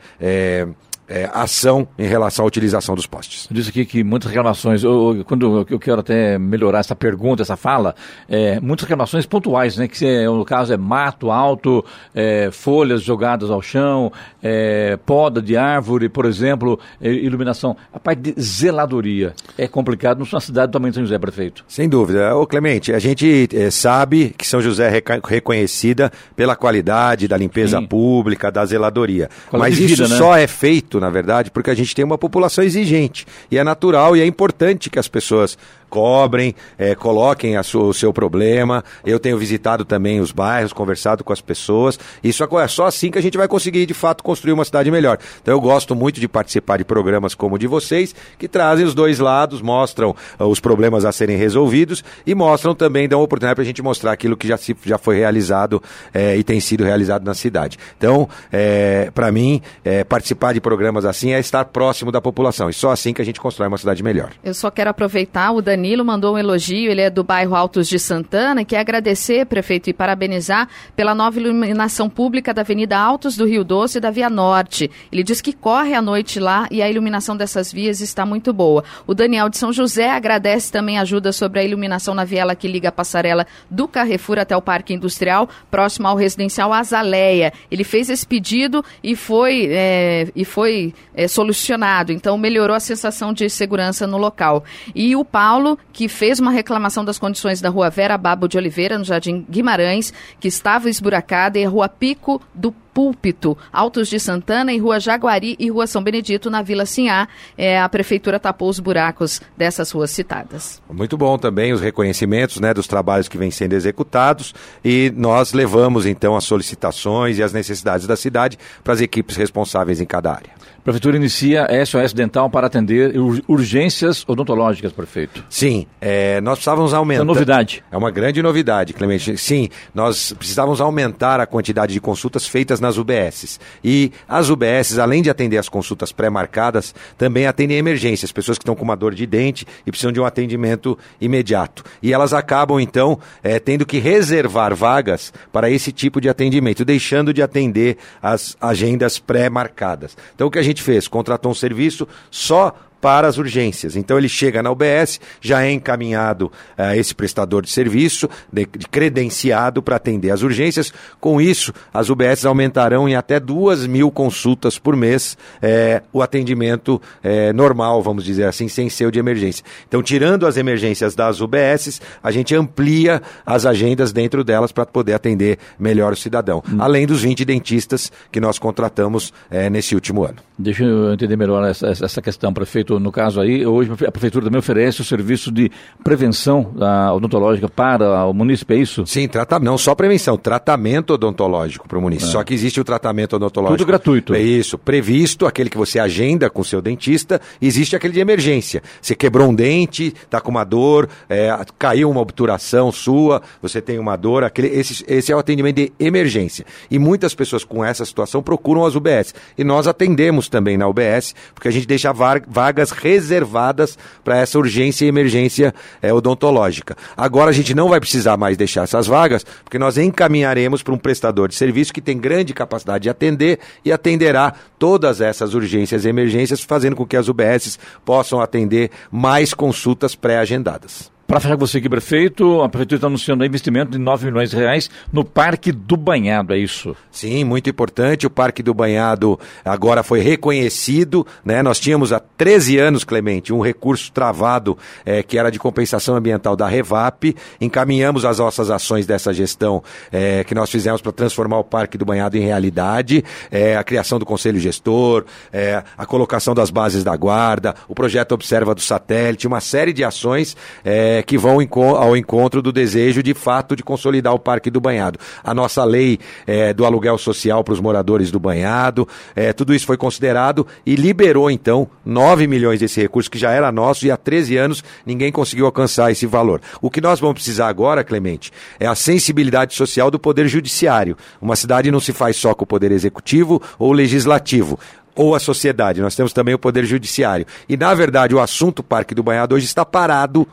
eh, ação em relação à utilização dos postes. Diz aqui que muitas reclamações, eu, eu- quando eu quero até melhorar essa pergunta, essa fala, é, muitas reclamações pontuais, né? Que se, no caso é mato alto, é, folhas jogadas ao chão, é, poda de árvore, por exemplo, é, iluminação. A parte de zeladoria é complicado numa cidade do tamanho de São José, prefeito. Sem dúvida. Ô Clemente, a gente sabe que São José é reconhecida pela qualidade da limpeza Sim. pública, da zeladoria. Qualidade Mas isso vida, né? só é feito, na verdade, porque a gente tem uma população exigente. E é natural e é importante que as pessoas cobrem, é, coloquem sua, o seu problema. Eu tenho visitado também os bairros, conversado com as pessoas. Isso é só assim que a gente vai conseguir, de fato, construir uma cidade melhor. Então eu gosto muito de participar de programas como o de vocês, que trazem os dois lados, mostram uh, os problemas a serem resolvidos e mostram também, dão oportunidade para a gente mostrar aquilo que já, se, já foi realizado é, e tem sido realizado na cidade. Então, é, para mim, é, participar de programas assim é estar próximo da população. E só assim que a gente constrói uma cidade melhor. Eu só quero aproveitar, o Danilo mandou um elogio, ele é do bairro Altos de Santana, que agradecer, prefeito, e parabenizar pela nova iluminação pública da Avenida Altos do Rio Doce e da Via Norte. Ele diz que corre à noite lá e a iluminação dessas vias está muito boa. O Daniel de São José agradece também ajuda sobre a iluminação na viela que liga a passarela do Carrefour até o Parque Industrial, próximo ao residencial Azaleia. Ele fez esse pedido e foi, é, e foi é, solucionado, então melhorou a sensação de segurança no local. E o Paulo, que fez uma reclamação das condições da rua Vera Babo de Oliveira, no Jardim Guimarães, que estava esburacada, e a rua Pico do Púlpito, Altos de Santana, em Rua Jaguari e Rua São Benedito, na Vila Sinhá. É, a prefeitura tapou os buracos dessas ruas citadas. Muito bom também os reconhecimentos né, dos trabalhos que vêm sendo executados e nós levamos então as solicitações e as necessidades da cidade para as equipes responsáveis em cada área. Prefeitura inicia SOS Dental para atender urgências odontológicas, prefeito. Sim, é, nós precisávamos aumentar. É uma novidade. É uma grande novidade, Clemente. Sim, nós precisávamos aumentar a quantidade de consultas feitas nas UBSs. E as UBSs, além de atender as consultas pré-marcadas, também atendem emergências, pessoas que estão com uma dor de dente e precisam de um atendimento imediato. E elas acabam, então, é, tendo que reservar vagas para esse tipo de atendimento, deixando de atender as agendas pré-marcadas. Então, o que a gente fez? Contratou um serviço só para as urgências. Então ele chega na UBS, já é encaminhado uh, esse prestador de serviço, de, de credenciado para atender as urgências. Com isso, as UBS aumentarão em até duas mil consultas por mês eh, o atendimento eh, normal, vamos dizer assim, sem ser o de emergência. Então, tirando as emergências das UBS, a gente amplia as agendas dentro delas para poder atender melhor o cidadão. Hum. Além dos 20 dentistas que nós contratamos nesse último ano. Deixa eu entender melhor essa, essa questão, prefeito prefeito, no caso aí, hoje a prefeitura também oferece o serviço de prevenção da odontológica para o município, é isso? Sim, trata, não só prevenção, tratamento odontológico para o município. É. Só que existe o tratamento odontológico. Tudo gratuito. É isso, previsto, aquele que você agenda com o seu dentista, existe aquele de emergência. Você quebrou um dente, está com uma dor, é, caiu uma obturação sua, você tem uma dor, aquele, esse, esse é o atendimento de emergência. E muitas pessoas com essa situação procuram as UBS. E nós atendemos também na UBS, porque a gente deixa vaga vagas reservadas para essa urgência e emergência é, odontológica. Agora a gente não vai precisar mais deixar essas vagas, porque nós encaminharemos para um prestador de serviço que tem grande capacidade de atender e atenderá todas essas urgências e emergências, fazendo com que as UBSs possam atender mais consultas pré-agendadas. Para fechar com você aqui, prefeito, a prefeitura está anunciando investimento de 9 milhões de reais no Parque do Banhado, é isso? Sim, muito importante. O Parque do Banhado agora foi reconhecido. Né? Nós tínhamos há 13 anos, Clemente, um recurso travado é, que era de compensação ambiental da Revap. Encaminhamos as nossas ações dessa gestão é, que nós fizemos para transformar o Parque do Banhado em realidade. É, a criação do Conselho Gestor, é, a colocação das bases da guarda, o projeto Observa do Satélite, uma série de ações é, é, que vão ao encontro do desejo de fato de consolidar o Parque do Banhado. A nossa lei é, do aluguel social para os moradores do Banhado, é, tudo isso foi considerado e liberou então 9 milhões desse recurso que já era nosso e há 13 anos ninguém conseguiu alcançar esse valor. O que nós vamos precisar agora, Clemente, é a sensibilidade social do Poder Judiciário. Uma cidade não se faz só com o Poder Executivo ou Legislativo ou a sociedade. Nós temos também o Poder Judiciário. E, na verdade, o assunto Parque do Banhado hoje está parado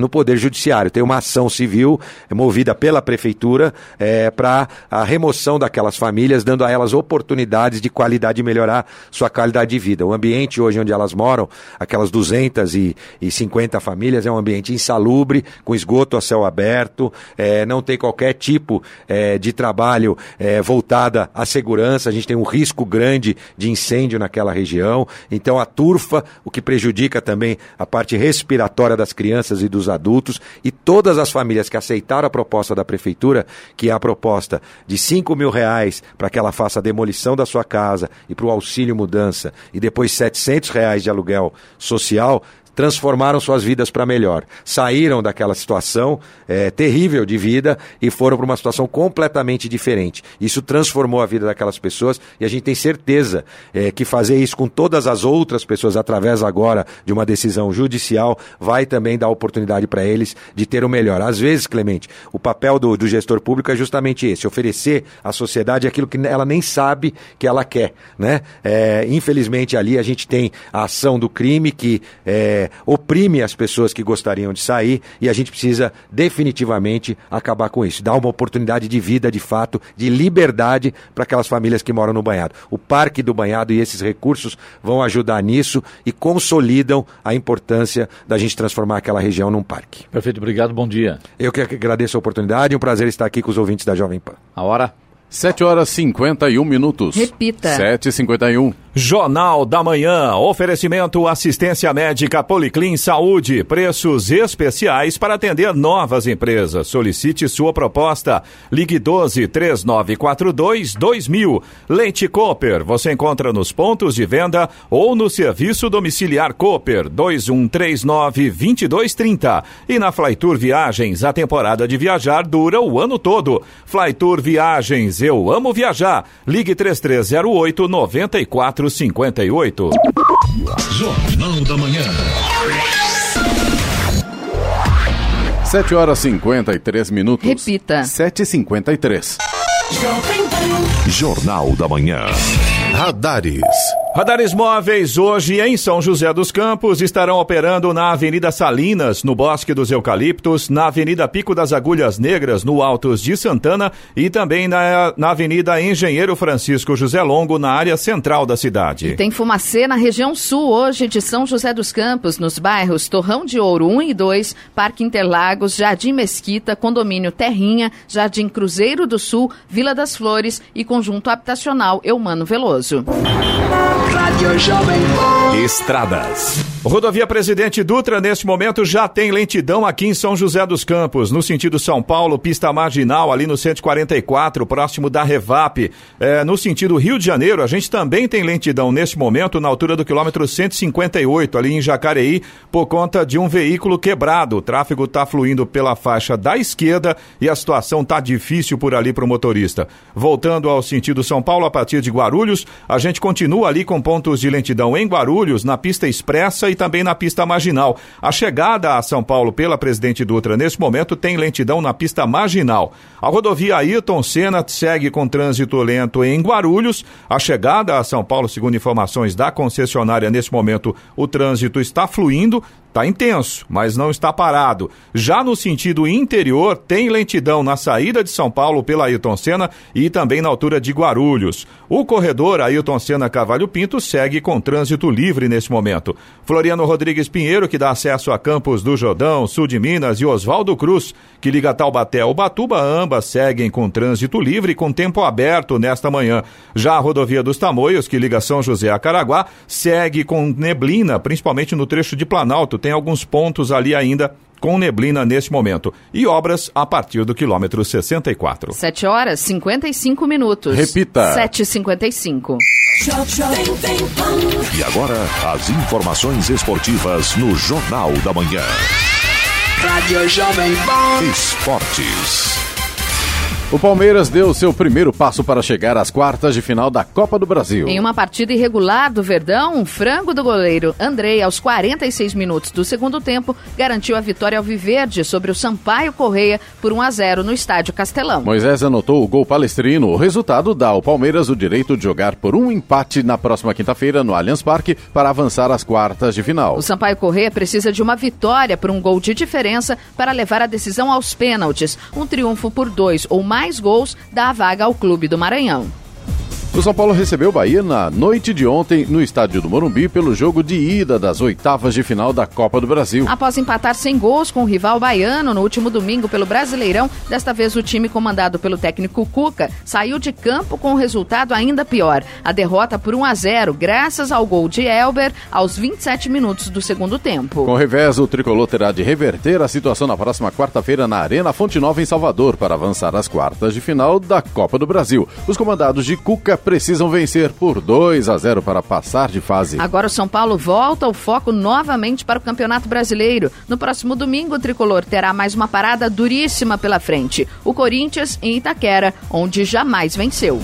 no Poder Judiciário. Tem uma ação civil movida pela Prefeitura é, para a remoção daquelas famílias, dando a elas oportunidades de qualidade de melhorar sua qualidade de vida. O ambiente hoje onde elas moram, aquelas 250 famílias, é um ambiente insalubre, com esgoto a céu aberto, é, não tem qualquer tipo é, de trabalho é, voltada à segurança, a gente tem um risco grande de incêndio naquela região, então a turfa, o que prejudica também a parte respiratória das crianças e dos adultos e todas as famílias que aceitaram a proposta da prefeitura, que é a proposta de 5 mil reais para que ela faça a demolição da sua casa e para o auxílio mudança e depois 700 reais de aluguel social, transformaram suas vidas para melhor. Saíram daquela situação é, terrível de vida e foram para uma situação completamente diferente. Isso transformou a vida daquelas pessoas e a gente tem certeza é, que fazer isso com todas as outras pessoas, através agora de uma decisão judicial, vai também dar oportunidade para eles de ter o melhor. Às vezes, Clemente, o papel do, do gestor público é justamente esse: oferecer à sociedade aquilo que ela nem sabe que ela quer. Né? É, infelizmente, ali a gente tem a ação do crime que é, oprime as pessoas que gostariam de sair e a gente precisa definitivamente acabar com isso. Dar uma oportunidade de vida, de fato, de liberdade para aquelas famílias que moram no banhado. O Parque do Banhado e esses recursos vão ajudar nisso e consolidam a importância da gente transformar aquela região num parque. Perfeito, obrigado, bom dia. Eu que agradeço a oportunidade, um prazer estar aqui com os ouvintes da Jovem Pan. A hora? 7 horas 51 minutos. Repita. 7h51. Jornal da Manhã. Oferecimento assistência médica Policlin Saúde. Preços especiais para atender novas empresas. Solicite sua proposta. Ligue 12 3942 2000. Leite Cooper. Você encontra nos pontos de venda ou no serviço domiciliar Cooper 2139 2230. E na Flytour Viagens, a temporada de viajar dura o ano todo. Flytour Viagens. Eu amo viajar. Ligue 3308 94 458. Jornal da Manhã. 7 horas 53 minutos. Repita. 7h53. Jornal da Manhã. Radares. Radares móveis hoje em São José dos Campos estarão operando na Avenida Salinas, no Bosque dos Eucaliptos, na Avenida Pico das Agulhas Negras, no Altos de Santana e também na, na Avenida Engenheiro Francisco José Longo, na área central da cidade. Tem fumacê na região sul hoje de São José dos Campos, nos bairros Torrão de Ouro 1 e 2, Parque Interlagos, Jardim Mesquita, Condomínio Terrinha, Jardim Cruzeiro do Sul, Vila das Flores e Conjunto Habitacional Eumano Veloso. Estradas. Rodovia Presidente Dutra, neste momento, já tem lentidão aqui em São José dos Campos, no sentido São Paulo, pista marginal, ali no 144, próximo da Revap. É, no sentido Rio de Janeiro, a gente também tem lentidão neste momento, na altura do quilômetro 158, ali em Jacareí, por conta de um veículo quebrado. O tráfego está fluindo pela faixa da esquerda e a situação está difícil por ali para o motorista. Voltando ao sentido São Paulo, a partir de Guarulhos, a gente continua ali com pontos de lentidão em Guarulhos, na pista expressa e também na pista marginal. A chegada a São Paulo pela Presidente Dutra nesse momento tem lentidão na pista marginal. A rodovia Ayrton Senna segue com trânsito lento em Guarulhos. A chegada a São Paulo, segundo informações da concessionária, nesse momento o trânsito está fluindo. Está intenso, mas não está parado. Já no sentido interior, tem lentidão na saída de São Paulo pela Ayrton Senna e também na altura de Guarulhos. O corredor Ayrton Senna Cavalho Pinto segue com trânsito livre nesse momento. Floriano Rodrigues Pinheiro, que dá acesso a Campos do Jordão, sul de Minas, e Oswaldo Cruz, que liga Taubaté ao Batuba, ambas seguem com trânsito livre com tempo aberto nesta manhã. Já a rodovia dos Tamoios, que liga São José a Caraguá, segue com neblina, principalmente no trecho de Planalto tem alguns pontos ali ainda com neblina neste momento. E obras a partir do quilômetro 64. 7 horas 55 minutos. Repita. 7h55. E agora, as informações esportivas no Jornal da Manhã. Rádio Jovem Pan. Esportes. O Palmeiras deu seu primeiro passo para chegar às quartas de final da Copa do Brasil. Em uma partida irregular do Verdão, um frango do goleiro Andrei, aos 46 minutos do segundo tempo, garantiu a vitória ao Viverde sobre o Sampaio Correia por 1 a 0 no Estádio Castelão. Moisés anotou o gol palestrino. O resultado dá ao Palmeiras o direito de jogar por um empate na próxima quinta-feira no Allianz Parque para avançar às quartas de final. O Sampaio Correia precisa de uma vitória por um gol de diferença para levar a decisão aos pênaltis. Um triunfo por dois ou mais gols dá a vaga ao Clube do Maranhão. O São Paulo recebeu o Bahia na noite de ontem no estádio do Morumbi pelo jogo de ida das oitavas de final da Copa do Brasil. Após empatar sem gols com o rival baiano no último domingo pelo Brasileirão, desta vez o time comandado pelo técnico Cuca saiu de campo com um resultado ainda pior. A derrota por 1 a 0, graças ao gol de Elber aos 27 minutos do segundo tempo. Com o revés, o tricolor terá de reverter a situação na próxima quarta-feira na Arena Fonte Nova em Salvador para avançar às quartas de final da Copa do Brasil. Os comandados de Cuca precisam vencer por 2 a 0 para passar de fase. Agora o São Paulo volta o foco novamente para o Campeonato Brasileiro. No próximo domingo, o tricolor terá mais uma parada duríssima pela frente. O Corinthians em Itaquera, onde jamais venceu.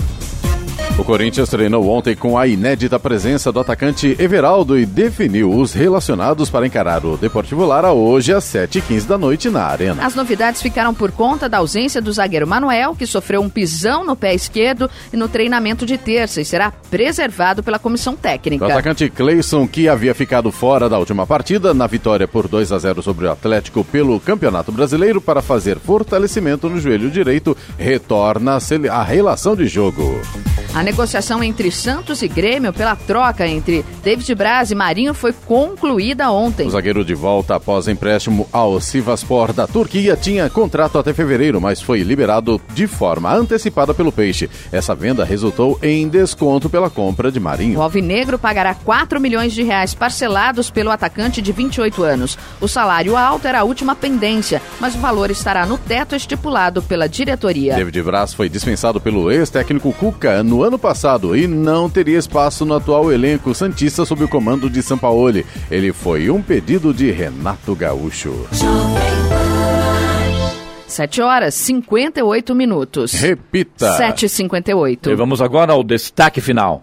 O Corinthians treinou ontem com a inédita presença do atacante Everaldo e definiu os relacionados para encarar o Deportivo Lara hoje às 7h15 da noite na Arena. As novidades ficaram por conta da ausência do zagueiro Manuel, que sofreu um pisão no pé esquerdo e no treinamento de terça e será preservado pela comissão técnica. O atacante Cleison, que havia ficado fora da última partida, na vitória por 2 a 0 sobre o Atlético pelo Campeonato Brasileiro para fazer fortalecimento no joelho direito, retorna à relação de jogo. A negociação entre Santos e Grêmio pela troca entre David Braz e Marinho foi concluída ontem. O zagueiro de volta após empréstimo ao Sivaspor da Turquia tinha contrato até fevereiro, mas foi liberado de forma antecipada pelo Peixe. Essa venda resultou em desconto pela compra de Marinho. O Alvinegro pagará 4 milhões de reais parcelados pelo atacante de 28 anos. O salário alto era a última pendência, mas o valor estará no teto estipulado pela diretoria. David Braz foi dispensado pelo ex-técnico Cuca no ano passado e não teria espaço no atual elenco Santista sob o comando de Sampaoli. Ele foi um pedido de Renato Gaúcho. 7 horas 58 minutos. Repita. 7h58. E vamos agora ao destaque final.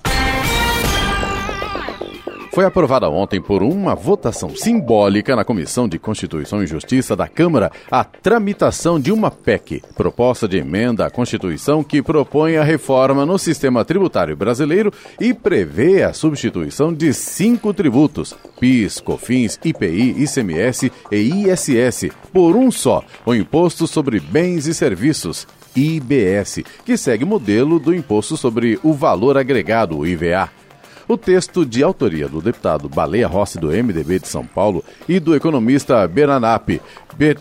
Foi aprovada ontem por uma votação simbólica na Comissão de Constituição e Justiça da Câmara a tramitação de uma PEC, proposta de emenda à Constituição que propõe a reforma no sistema tributário brasileiro e prevê a substituição de cinco tributos: PIS, COFINS, IPI, ICMS e ISS por um só, o Imposto sobre Bens e Serviços. IBS, que segue o modelo do Imposto sobre o Valor Agregado, IVA. O texto de autoria do deputado Baleia Rossi do MDB de São Paulo e do economista Beranap,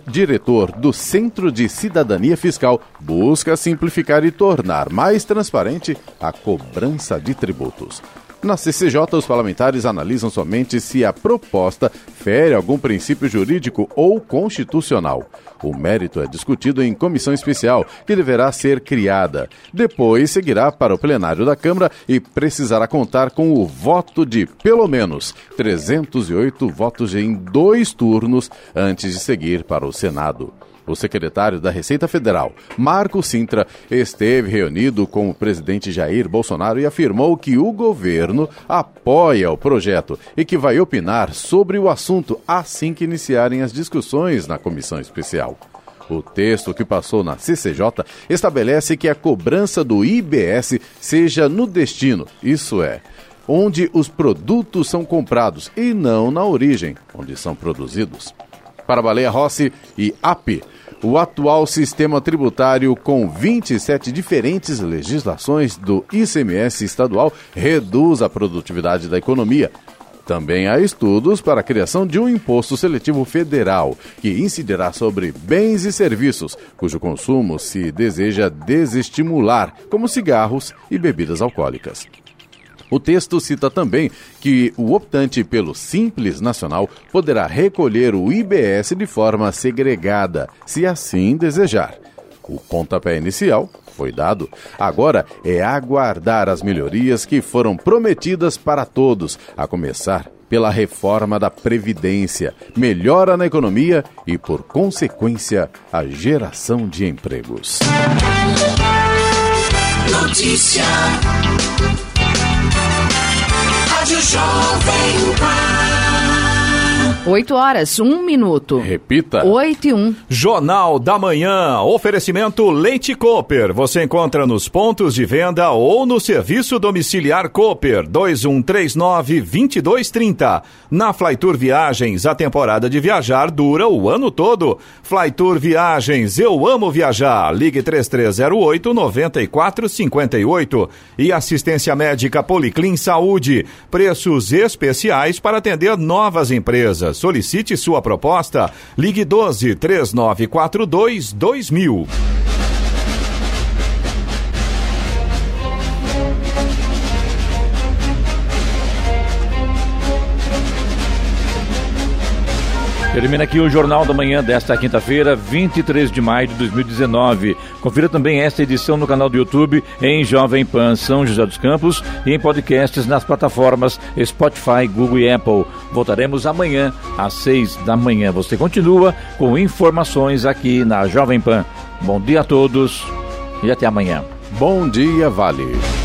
diretor do Centro de Cidadania Fiscal, busca simplificar e tornar mais transparente a cobrança de tributos. Na CCJ, os parlamentares analisam somente se a proposta fere algum princípio jurídico ou constitucional. O mérito é discutido em comissão especial, que deverá ser criada. Depois seguirá para o plenário da Câmara e precisará contar com o voto de pelo menos 308 votos em dois turnos antes de seguir para o Senado. O secretário da Receita Federal, Marco Sintra, esteve reunido com o presidente Jair Bolsonaro e afirmou que o governo apoia o projeto e que vai opinar sobre o assunto assim que iniciarem as discussões na comissão especial. O texto que passou na CCJ estabelece que a cobrança do IBS seja no destino, isso é, onde os produtos são comprados e não na origem, onde são produzidos. Para Baleia Rossi e AP, o atual sistema tributário com 27 diferentes legislações do ICMS estadual reduz a produtividade da economia. Também há estudos para a criação de um imposto seletivo federal, que incidirá sobre bens e serviços, cujo consumo se deseja desestimular, como cigarros e bebidas alcoólicas. O texto cita também que o optante pelo Simples Nacional poderá recolher o IBS de forma segregada, se assim desejar. O pontapé inicial foi dado. Agora é aguardar as melhorias que foram prometidas para todos, a começar pela reforma da Previdência, melhora na economia e, por consequência, a geração de empregos. Notícia. Rádio Jovem Pan. 8 horas, 1 minuto. Repita. 8 e 1. Jornal da Manhã. Oferecimento Leite Cooper. Você encontra nos pontos de venda ou no serviço domiciliar Cooper 2139-2230. Na Flytour Viagens, a temporada de viajar dura o ano todo. Flytour Viagens, eu amo viajar. Ligue 3308-9458. E assistência médica Policlin Saúde. Preços especiais para atender novas empresas. Solicite sua proposta. Ligue 12 3942 2000. Termina aqui o Jornal da Manhã desta quinta-feira, 23 de maio de 2019. Confira também esta edição no canal do YouTube em Jovem Pan São José dos Campos e em podcasts nas plataformas Spotify, Google e Apple. Voltaremos amanhã às seis da manhã. Você continua com informações aqui na Jovem Pan. Bom dia a todos e até amanhã. Bom dia, Vale.